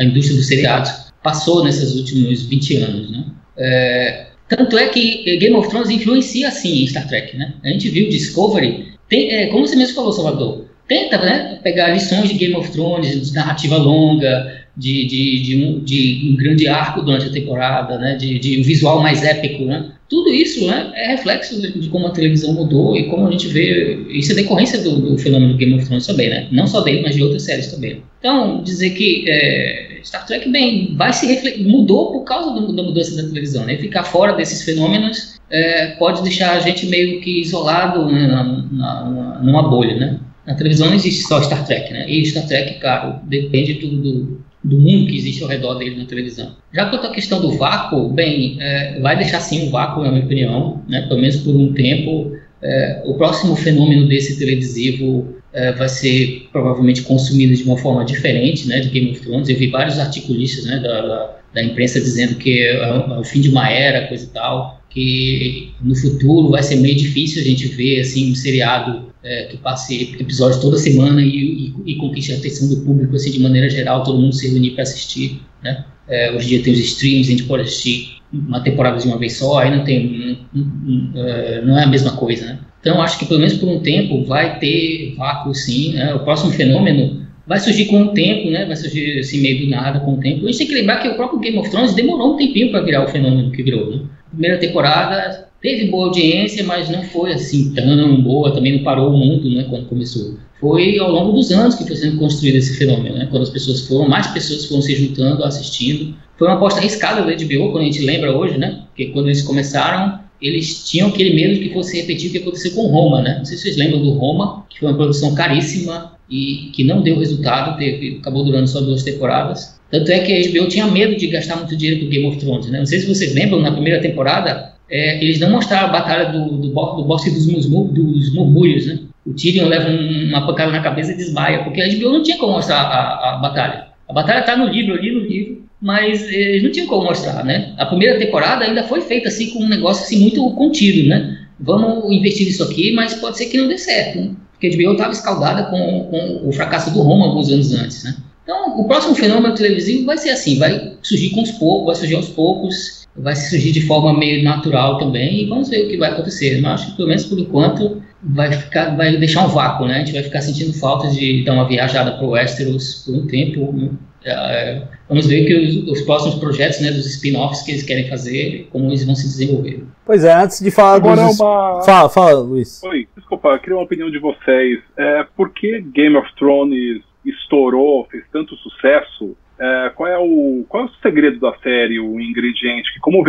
a, indústria dos seriados passou nesses últimos 20 anos, né? É, tanto é que Game of Thrones influencia assim em Star Trek, né? A gente viu Discovery, tem, é, como você mesmo falou, Salvador, tenta né, pegar lições de Game of Thrones, de narrativa longa, de, de, de, um, de um grande arco durante a temporada, né, de, um visual mais épico, né? Tudo isso né, é reflexo de, como a televisão mudou e como a gente vê. Isso é decorrência do, do, fenômeno Game of Thrones também, né? Não só dele, mas de outras séries também. Então, dizer que é, Star Trek, bem, vai se mudou por causa do, da mudança da televisão, né? Ficar fora desses fenômenos é, pode deixar a gente meio que isolado né, na, na, numa bolha, né? Na televisão não existe só Star Trek, né? E Star Trek, claro, depende do, do do mundo que existe ao redor dele na televisão. Já quanto à questão do vácuo, bem, é, vai deixar sim um vácuo, na minha opinião, né, pelo menos por um tempo. É, o próximo fenômeno desse televisivo é, vai ser provavelmente consumido de uma forma diferente né, de Game of Thrones. Eu vi vários articulistas né, da, da, imprensa dizendo que é, é o fim de uma era, coisa e tal, que no futuro vai ser meio difícil a gente ver assim, um seriado é, que passe episódios toda semana e, e, e, conquiste a atenção do público assim de maneira geral, todo mundo se reunir para assistir, né? É, hoje em dia tem os streams, a gente pode assistir uma temporada de uma vez só, aí não tem, não, é, não é a mesma coisa, né? Então acho que pelo menos por um tempo vai ter vácuo sim, né? O próximo fenômeno vai surgir com o tempo, né? Vai surgir assim meio do nada com o tempo. A gente tem que lembrar que o próprio Game of Thrones demorou um tempinho para virar o fenômeno que virou, né? Primeira temporada Teve boa audiência, mas não foi assim tão boa, também não parou o mundo né, quando começou. Foi ao longo dos anos que foi sendo construído esse fenômeno, né? quando as pessoas foram, mais pessoas foram se juntando, assistindo. Foi uma aposta arriscada da HBO, quando a gente lembra hoje, né? Porque quando eles começaram, eles tinham aquele medo de que fosse repetir o que aconteceu com Roma, né? Não sei se vocês lembram do Roma, que foi uma produção caríssima e que não deu resultado, teve, acabou durando só duas temporadas. Tanto é que a HBO tinha medo de gastar muito dinheiro com Game of Thrones, né? Não sei se vocês lembram, na primeira temporada, é, eles não mostraram a batalha do, do, do bosque dos, dos murmúrios, né? O Tyrion leva um, uma pancada na cabeça e desmaia, porque a HBO não tinha como mostrar a, a batalha. A batalha está no livro, ali no livro, mas eles não tinham como mostrar, né? A primeira temporada ainda foi feita assim com um negócio assim muito contido, né? Vamos investir nisso aqui, mas pode ser que não dê certo, né? Porque a HBO estava escaldada com, com o fracasso do Roma alguns anos antes, né? Então, o próximo fenômeno televisivo vai ser assim, vai surgir com os poucos, vai surgir aos poucos, vai surgir de forma meio natural também e vamos ver o que vai acontecer. Mas acho que pelo menos por enquanto vai ficar, vai deixar um vácuo, né? A gente vai ficar sentindo falta de dar uma viajada para o Westeros por um tempo. Né? É, vamos ver que os, os, próximos projetos, né, dos spin-offs que eles querem fazer, como eles vão se desenvolver.
Pois é, antes de falar
Agora dos... É uma...
Fala, fala, Luiz.
Oi, desculpa, queria uma opinião de vocês. É, por que Game of Thrones estourou, fez tanto sucesso? É, qual, é o, qual é o segredo da série, o ingrediente? Que, como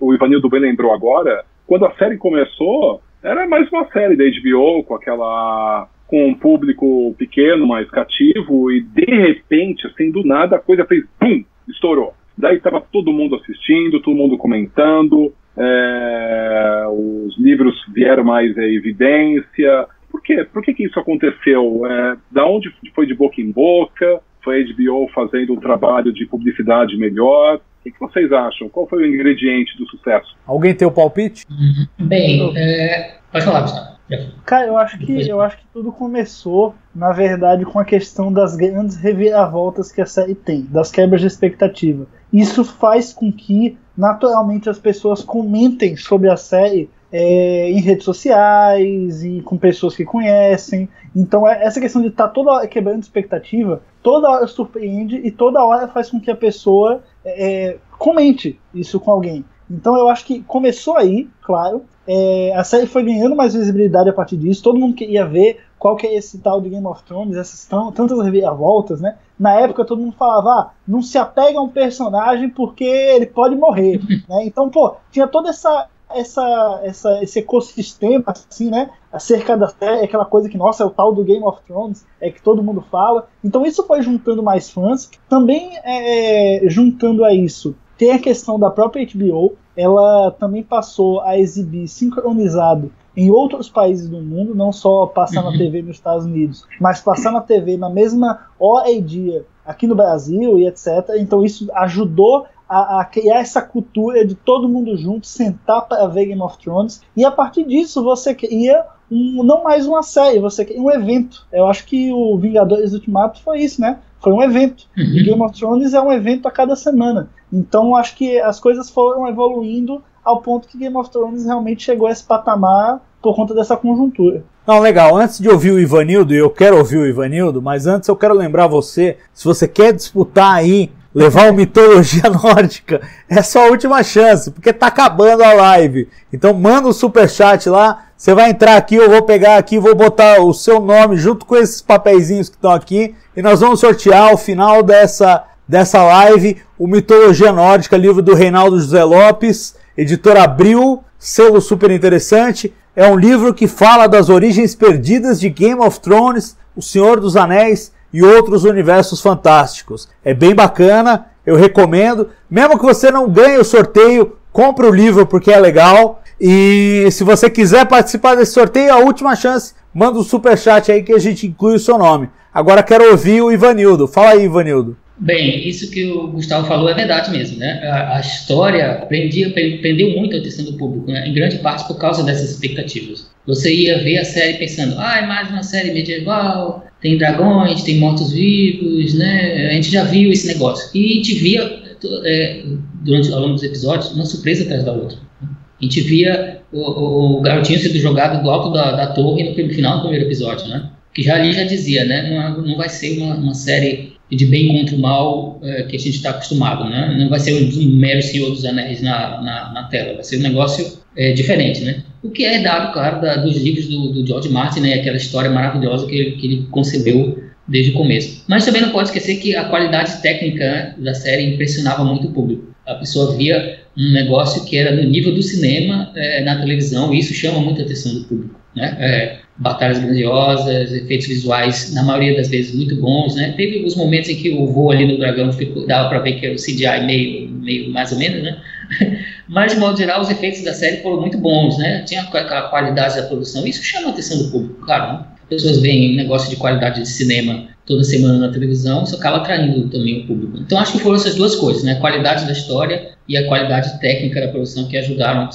o Ivanildo bem lembrou agora, quando a série começou, era mais uma série da HBO, com aquela com um público pequeno, mais cativo, e de repente, assim, do nada, a coisa fez pum, estourou. Daí estava todo mundo assistindo, todo mundo comentando, é, os livros vieram mais à evidência. Por quê? Por que, que isso aconteceu? É, da onde foi de boca em boca? Foi a HBO fazendo um trabalho de publicidade melhor? O que, que vocês acham? Qual foi o ingrediente do sucesso?
Alguém tem o palpite?
Bem, é, pode falar, Gustavo.
Cara, eu acho que eu acho que tudo começou, na verdade, com a questão das grandes reviravoltas que a série tem, das quebras de expectativa. Isso faz com que, naturalmente, as pessoas comentem sobre a série é, em redes sociais e com pessoas que conhecem. Então, é, essa questão de estar tá toda hora quebrando expectativa, toda hora surpreende e toda hora faz com que a pessoa é, comente isso com alguém. Então, eu acho que começou aí, claro, é, a série foi ganhando mais visibilidade a partir disso, todo mundo queria ver qual que é esse tal de Game of Thrones, essas tão, tantas reviravoltas, né? Na época todo mundo falava, ah, não se apega a um personagem porque ele pode morrer, né? Então, pô, tinha toda essa essa, essa, esse ecossistema, assim, né? Acerca da série, aquela coisa que, nossa, é o tal do Game of Thrones, é que todo mundo fala. Então isso foi juntando mais fãs. Também é, juntando a isso, tem a questão da própria HBO, ela também passou a exibir sincronizado em outros países do mundo, não só passar uhum. na TV nos Estados Unidos, mas passar na TV na mesma hora e dia aqui no Brasil e etc. Então isso ajudou a, a, criar essa cultura de todo mundo junto, sentar para ver Game of Thrones, e a partir disso você cria um, não mais uma série, você cria um evento. Eu acho que o Vingadores Ultimato foi isso, né? Foi um evento. Uhum. E Game of Thrones é um evento a cada semana. Então acho que as coisas foram evoluindo ao ponto que Game of Thrones realmente chegou a esse patamar por conta dessa conjuntura.
Não, legal. Antes de ouvir o Ivanildo, e eu quero ouvir o Ivanildo, mas antes eu quero lembrar você, se você quer disputar aí, levar o mitologia nórdica, é sua última chance, porque tá acabando a live. Então manda o um super chat lá, você vai entrar aqui, eu vou pegar aqui, vou botar o seu nome junto com esses papeizinhos que estão aqui, e nós vamos sortear ao final dessa dessa live o Mitologia Nórdica, livro do Reinaldo José Lopes, editor Abril, selo super interessante. É um livro que fala das origens perdidas de Game of Thrones, O Senhor dos Anéis e outros universos fantásticos. É bem bacana, eu recomendo. Mesmo que você não ganhe o sorteio, compre o livro porque é legal. E se você quiser participar desse sorteio, a última chance, manda um super chat aí que a gente inclui o seu nome. Agora quero ouvir o Ivanildo. Fala aí, Ivanildo.
Bem, isso que o Gustavo falou é verdade mesmo, né? A, a história prendia, prendeu muito a atenção do público, né? em grande parte por causa dessas expectativas. Você ia ver a série pensando, ah, é mais uma série medieval, tem dragões, tem mortos-vivos, né? A gente já viu esse negócio. E a gente via, é, durante, ao longo dos episódios, uma surpresa atrás da outra. A gente via o, o garotinho sendo jogado do alto da, da torre no, no final do primeiro episódio, né? Que já ali já dizia, né? Não, não vai ser uma, uma série de bem contra o mal é, que a gente está acostumado, né? Não vai ser um mero Senhor dos Anéis na, na, na tela, vai ser um negócio é, diferente, né? O que é dado, claro, da, dos livros do, do, George Martin, né? Aquela história maravilhosa que que ele concebeu desde o começo. Mas também não pode esquecer que a qualidade técnica da série impressionava muito o público. A pessoa via um negócio que era no nível do cinema é, na televisão e isso chama muita atenção do público, né? Batalhas grandiosas, efeitos visuais, na maioria das vezes, muito bons, né? Teve os momentos em que o voo ali no dragão ficou, dava para ver que era o CGI meio, meio mais ou menos, né? Mas, de modo geral, os efeitos da série foram muito bons, né? Tinha aquela qualidade da produção. Isso chama a atenção do público, claro. Né? Pessoas veem negócio de qualidade de cinema toda semana na televisão, isso acaba atraindo também o público. Então, acho que foram essas duas coisas, né? A qualidade da história e a qualidade técnica da produção que ajudaram a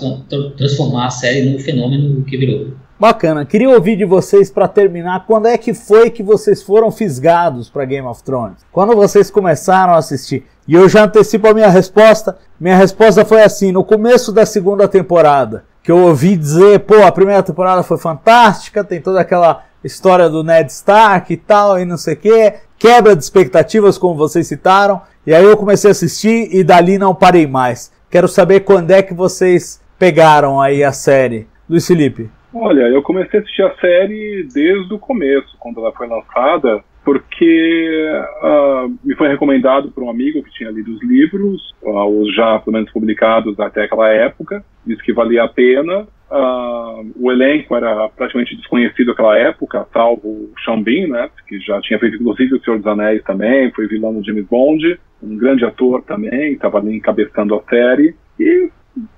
transformar a série no fenômeno que virou.
Bacana. Queria ouvir de vocês para terminar, quando é que foi que vocês foram fisgados para Game of Thrones? Quando vocês começaram a assistir? E eu já antecipo a minha resposta. Minha resposta foi assim, no começo da segunda temporada, que eu ouvi dizer, pô, a primeira temporada foi fantástica, tem toda aquela história do Ned Stark e tal, e não sei o que, quebra de expectativas, como vocês citaram, e aí eu comecei a assistir e dali não parei mais. Quero saber quando é que vocês pegaram aí a série. Luiz Felipe.
Olha, eu comecei a assistir a série desde o começo, quando ela foi lançada, porque uh, me foi recomendado por um amigo que tinha lido os livros, uh, os já pelo menos publicados até aquela época, disse que valia a pena. Uh, o elenco era praticamente desconhecido naquela época, salvo o Bean, né, que já tinha feito inclusive O Senhor dos Anéis também, foi vilão do James Bond, um grande ator também, estava ali encabeçando a série. E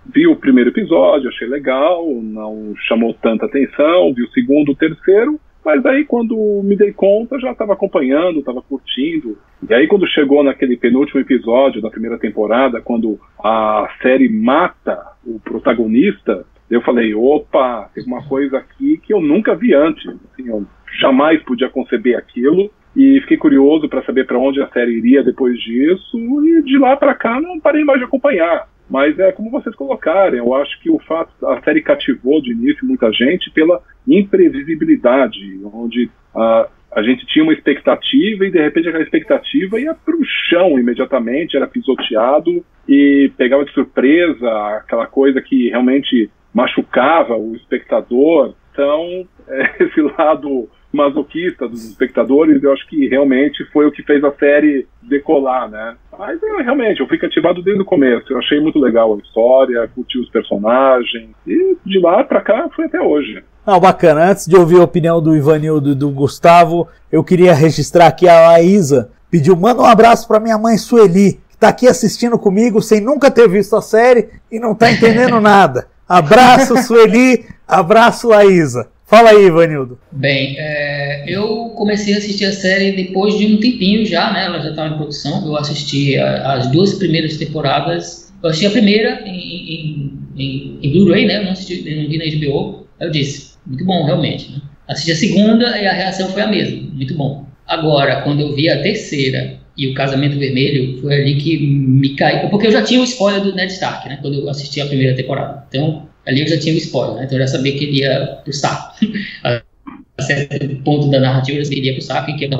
vi o primeiro episódio, achei legal, não chamou tanta atenção, vi o segundo, o terceiro, mas aí quando me dei conta já estava acompanhando, estava curtindo. E aí quando chegou naquele penúltimo episódio da primeira temporada, quando a série mata o protagonista, eu falei, opa, tem uma coisa aqui que eu nunca vi antes. Assim, eu jamais podia conceber aquilo e fiquei curioso para saber para onde a série iria depois disso e de lá para cá não parei mais de acompanhar. Mas é como vocês colocarem, eu acho que o fato a série cativou de início muita gente pela imprevisibilidade, onde a, a gente tinha uma expectativa e de repente aquela expectativa ia para o chão imediatamente, era pisoteado e pegava de surpresa aquela coisa que realmente machucava o espectador. Então, é, esse lado masoquista dos espectadores, eu acho que realmente foi o que fez a série decolar, né? Mas eu, realmente, eu fui cativado desde o começo. Eu achei muito legal a história, curti os personagens. E de lá pra cá foi até hoje.
Não, bacana. Antes de ouvir a opinião do Ivanildo e do Gustavo, eu queria registrar aqui a Laísa. Pediu, manda um abraço pra minha mãe Sueli, que tá aqui assistindo comigo sem nunca ter visto a série e não tá entendendo nada. Abraço, Sueli. Abraço, Laísa. Fala aí, Ivanildo.
Bem, é, eu comecei a assistir a série depois de um tempinho já, né? Ela já estava em produção. Eu assisti a, as duas primeiras temporadas. Eu assisti a primeira em, em, em, em Blu-ray, né? Eu não, assisti, não vi na HBO. Eu disse, muito bom, realmente. Né? Assisti a segunda e a reação foi a mesma, muito bom. Agora, quando eu vi a terceira e o Casamento Vermelho, foi ali que me caiu. Porque eu já tinha o spoiler do Ned Stark, né? Quando eu assisti a primeira temporada. Então, ali eu já tinha o spoiler, né? Então eu já sabia que ele ia pro saco. a certo ponto da narrativa eu sabia que ele ia pro saco e que era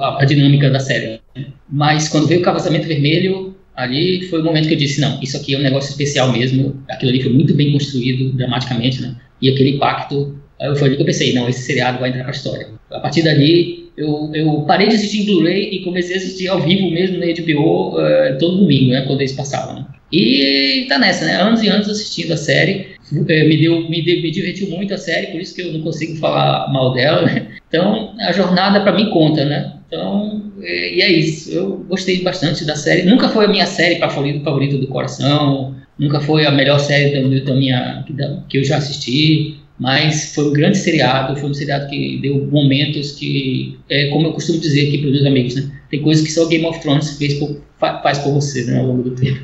a, a dinâmica da série. Né? Mas quando veio o Casamento Vermelho, ali foi o momento que eu disse, não, isso aqui é um negócio especial mesmo. Aquilo ali foi muito bem construído dramaticamente, né? E aquele impacto, foi ali que eu pensei, não, esse seriado vai entrar pra história. A partir dali, eu, eu parei de assistir em Blu-ray e comecei a assistir ao vivo mesmo na HBO uh, todo domingo, né? Quando eles passavam, né? E tá nessa, né? Anos e anos assistindo a série. É, me, deu, me, me divertiu muito a série, por isso que eu não consigo falar mal dela, né? Então, a jornada para mim conta, né? Então, é, e é isso. Eu gostei bastante da série. Nunca foi a minha série favorita, favorita do coração, nunca foi a melhor série da, da minha, que eu já assisti, mas foi um grande seriado, foi um seriado que deu momentos que, é, como eu costumo dizer aqui para os meus amigos, né? Tem coisas que só Game of Thrones fez por, faz por você né, ao longo do tempo.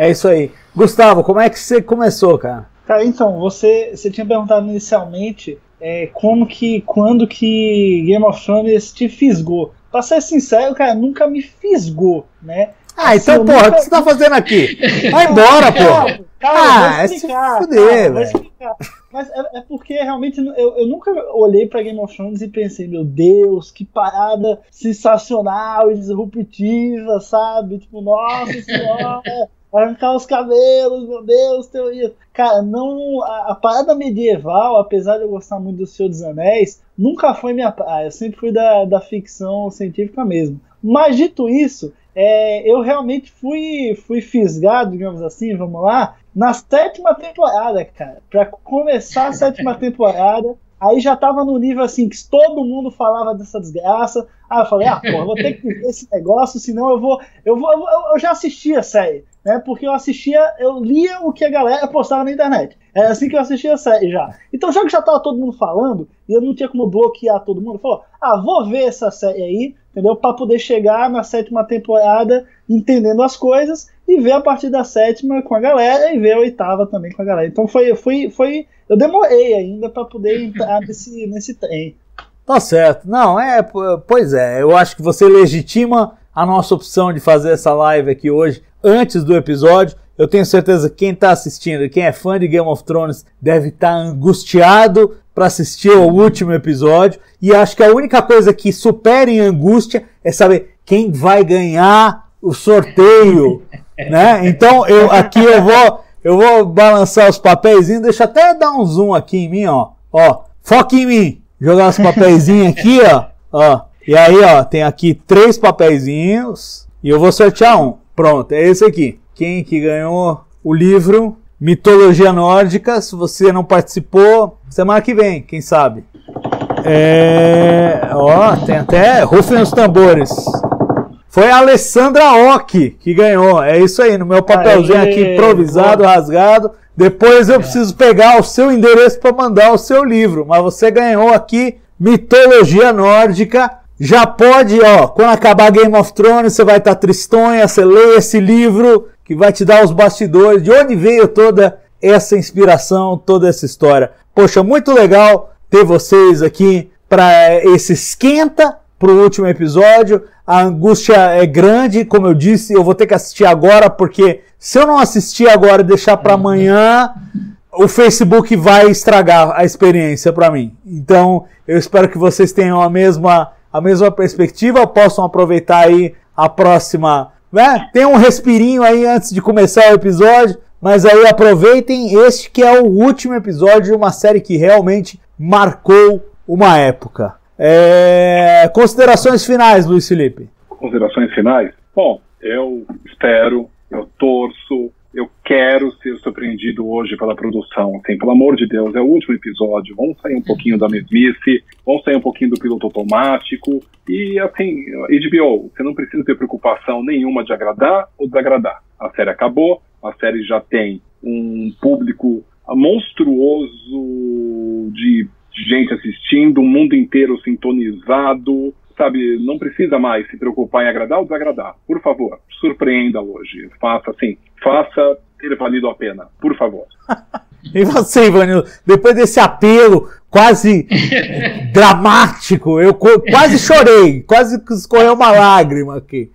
É isso aí. Gustavo, como é que você começou, cara?
Cara, então, você, você tinha perguntado inicialmente é, como que, quando que Game of Thrones te fisgou. Pra ser sincero, cara, nunca me fisgou, né?
Ah, assim, então, porra, nunca... o que você tá fazendo aqui? Vai embora, porra!
ah, é se fuder. Mas é, é, porque realmente eu, eu nunca olhei pra Game of Thrones e pensei, meu Deus, que parada sensacional e disruptiva, sabe? Tipo, nossa senhora, arrancar os cabelos, meu Deus, teoria. Cara, não. A, a, parada medieval, apesar de eu gostar muito do Senhor dos Anéis, nunca foi minha praia. Eu sempre fui da, da ficção científica mesmo. Mas dito isso, é, eu realmente fui, fui fisgado, digamos assim, vamos lá, na sétima temporada, cara. Pra começar a sétima temporada, aí já tava no nível assim que todo mundo falava dessa desgraça. Aí eu falei, ah, pô, vou ter que ver esse negócio, senão eu vou. Eu, vou, eu, eu já assisti a série né? Porque eu assistia, eu lia o que a galera postava na internet. É assim que eu assistia a série já. Então, já que já tava todo mundo falando, e eu não tinha como bloquear todo mundo, falou: ah, vou ver essa série aí, entendeu? Para poder chegar na sétima temporada entendendo as coisas e ver a partir da sétima com a galera e ver a oitava também com a galera. Então foi, foi, foi eu demorei ainda para poder entrar nesse, nesse trem.
Tá certo. Não, é, pois é, eu acho que você legitima a nossa opção de fazer essa live aqui hoje antes do episódio. Eu tenho certeza que quem está assistindo, quem é fã de Game of Thrones, deve estar tá angustiado para assistir ao último episódio. E acho que a única coisa que supera em angústia é saber quem vai ganhar o sorteio, né? Então eu aqui eu vou Eu vou balançar os papéis, deixa eu até dar um zoom aqui em mim, ó. Ó, foca em mim. Jogar os papéis aqui, ó. Ó. E aí, ó, tem aqui três papeizinhos e eu vou sortear um. Pronto, é esse aqui. Quem que ganhou o livro Mitologia Nórdica? Se você não participou, semana que vem, quem sabe. É, ó, tem até rufem os tambores. Foi a Alessandra Ock que ganhou. É isso aí, no meu papelzinho aqui improvisado, rasgado. Depois eu preciso pegar o seu endereço para mandar o seu livro. Mas você ganhou aqui Mitologia Nórdica. Já pode, ó, quando acabar Game of Thrones, você vai estar tá tristonha, você lê esse livro que vai te dar os bastidores, de onde veio toda essa inspiração, toda essa história. Poxa, muito legal ter vocês aqui para esse esquenta para o último episódio. A angústia é grande, como eu disse, eu vou ter que assistir agora, porque se eu não assistir agora e deixar para amanhã, o Facebook vai estragar a experiência para mim. Então, eu espero que vocês tenham a mesma, a mesma perspectiva, possam aproveitar aí a próxima. Né? Tem um respirinho aí antes de começar o episódio, mas aí aproveitem este que é o último episódio de uma série que realmente marcou uma época. É... Considerações finais, Luiz Felipe.
Considerações finais? Bom, eu espero, eu torço, eu quero ser surpreendido hoje pela produção. Assim, pelo amor de Deus, é o último episódio. Vamos sair um pouquinho da mesmice, vamos sair um pouquinho do piloto automático. E assim, HBO, você não precisa ter preocupação nenhuma de agradar ou desagradar. A série acabou, a série já tem um público monstruoso de gente assistindo, o mundo inteiro sintonizado, sabe? Não precisa mais se preocupar em agradar ou desagradar. Por favor, surpreenda hoje. Faça assim, faça ter valido a pena, por favor.
e você, Ivanildo, depois desse apelo quase dramático, eu quase chorei, quase escorreu uma lágrima aqui.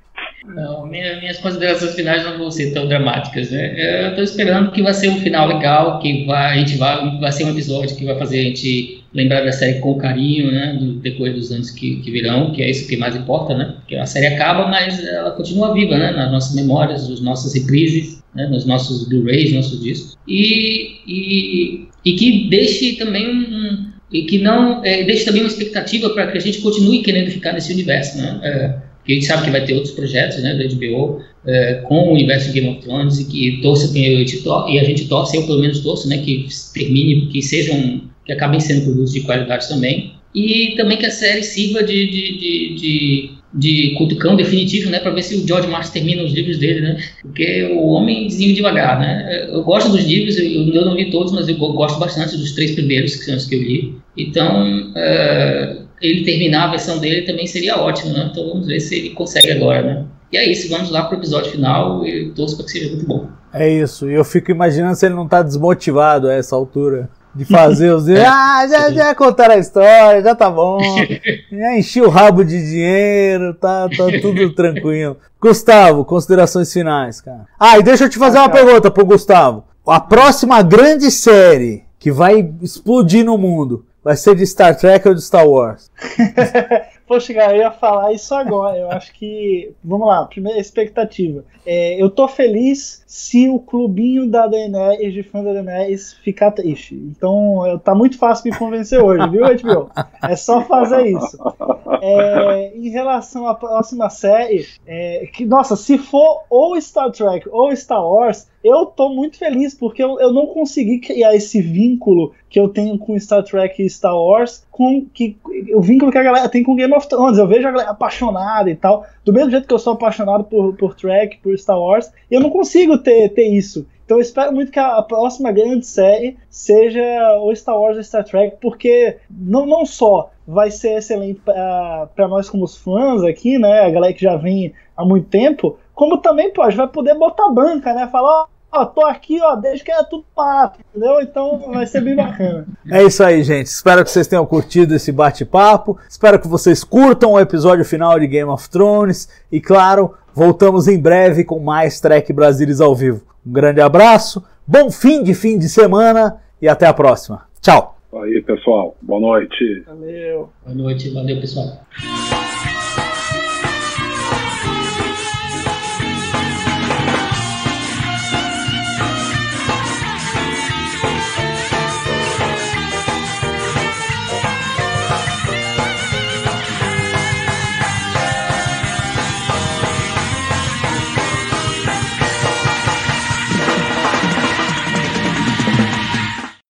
Não, minha, minhas considerações finais não vão ser tão dramáticas, né? Eu estou esperando que vai ser um final legal, que vai, a gente vai, vai ser um episódio que vai fazer a gente lembrar da série com carinho, né? Do decorrer dos anos que, que virão, que é isso que mais importa, né? Porque a série acaba, mas ela continua viva, né? Nas nossas memórias, nas nossas reprises, né? nos nossos Blu-rays, nossos discos. E, e, e que deixe também um, e que não é, deixe também uma expectativa para que a gente continue querendo ficar nesse universo, né? É, a gente sabe que vai ter outros projetos né, da HBO é, com o universo de Game of Thrones e que torça to e a gente torce, eu pelo menos torço, né, que termine, que sejam, que acabem sendo produtos de qualidade também. E também que a série sirva de, de, de, de, de cutucão definitivo, né, para ver se o George Martin termina os livros dele, né, porque o homem desenha devagar, né. Eu gosto dos livros, eu, eu não li todos, mas eu gosto bastante dos três primeiros, que são os que eu li. Então, é, ele terminar a versão dele também seria ótimo, né? Então vamos ver se ele consegue agora, né? E é isso, vamos lá pro episódio final e torço para que seja muito bom.
É isso, e eu fico imaginando se ele não tá desmotivado a essa altura de fazer os. é, ah, já, já contaram a história, já tá bom. Já enchi o rabo de dinheiro, tá, tá tudo tranquilo. Gustavo, considerações finais, cara. Ah, e deixa eu te fazer uma pergunta pro Gustavo. A próxima grande série que vai explodir no mundo Vai ser de Star Trek ou de Star Wars?
Poxa, cara, eu ia falar isso agora. Eu acho que. Vamos lá, primeira expectativa. É, eu tô feliz se o clubinho da Daenerys, de fã da Daenerys, ficar triste. Então, tá muito fácil me convencer hoje, viu, HBO? É só fazer isso. É, em relação à próxima série, é, que, nossa, se for ou Star Trek ou Star Wars, eu tô muito feliz, porque eu, eu não consegui criar esse vínculo que eu tenho com Star Trek e Star Wars, com que, o vínculo que a galera tem com Game of Thrones. Eu vejo a galera apaixonada e tal. Do mesmo jeito que eu sou apaixonado por, por Trek, por Star Wars, eu não consigo ter, ter isso. Então eu espero muito que a, próxima grande série seja o Star Wars ou Star Trek, porque não, não só vai ser excelente para nós como os fãs aqui, né? A galera que já vem há muito tempo, como também, pô, a gente vai poder botar banca, né? Falar, ó, tô aqui, ó, desde que era tudo pato, entendeu? Então vai ser bem bacana.
É isso aí, gente. Espero que vocês tenham curtido esse bate-papo. Espero que vocês curtam o episódio final de Game of Thrones. E claro, voltamos em breve com mais Trek Brasilis ao vivo. Um grande abraço, bom fim de fim de semana e até a próxima. Tchau.
Aí, pessoal. Boa noite.
Valeu.
Boa noite. Valeu, pessoal.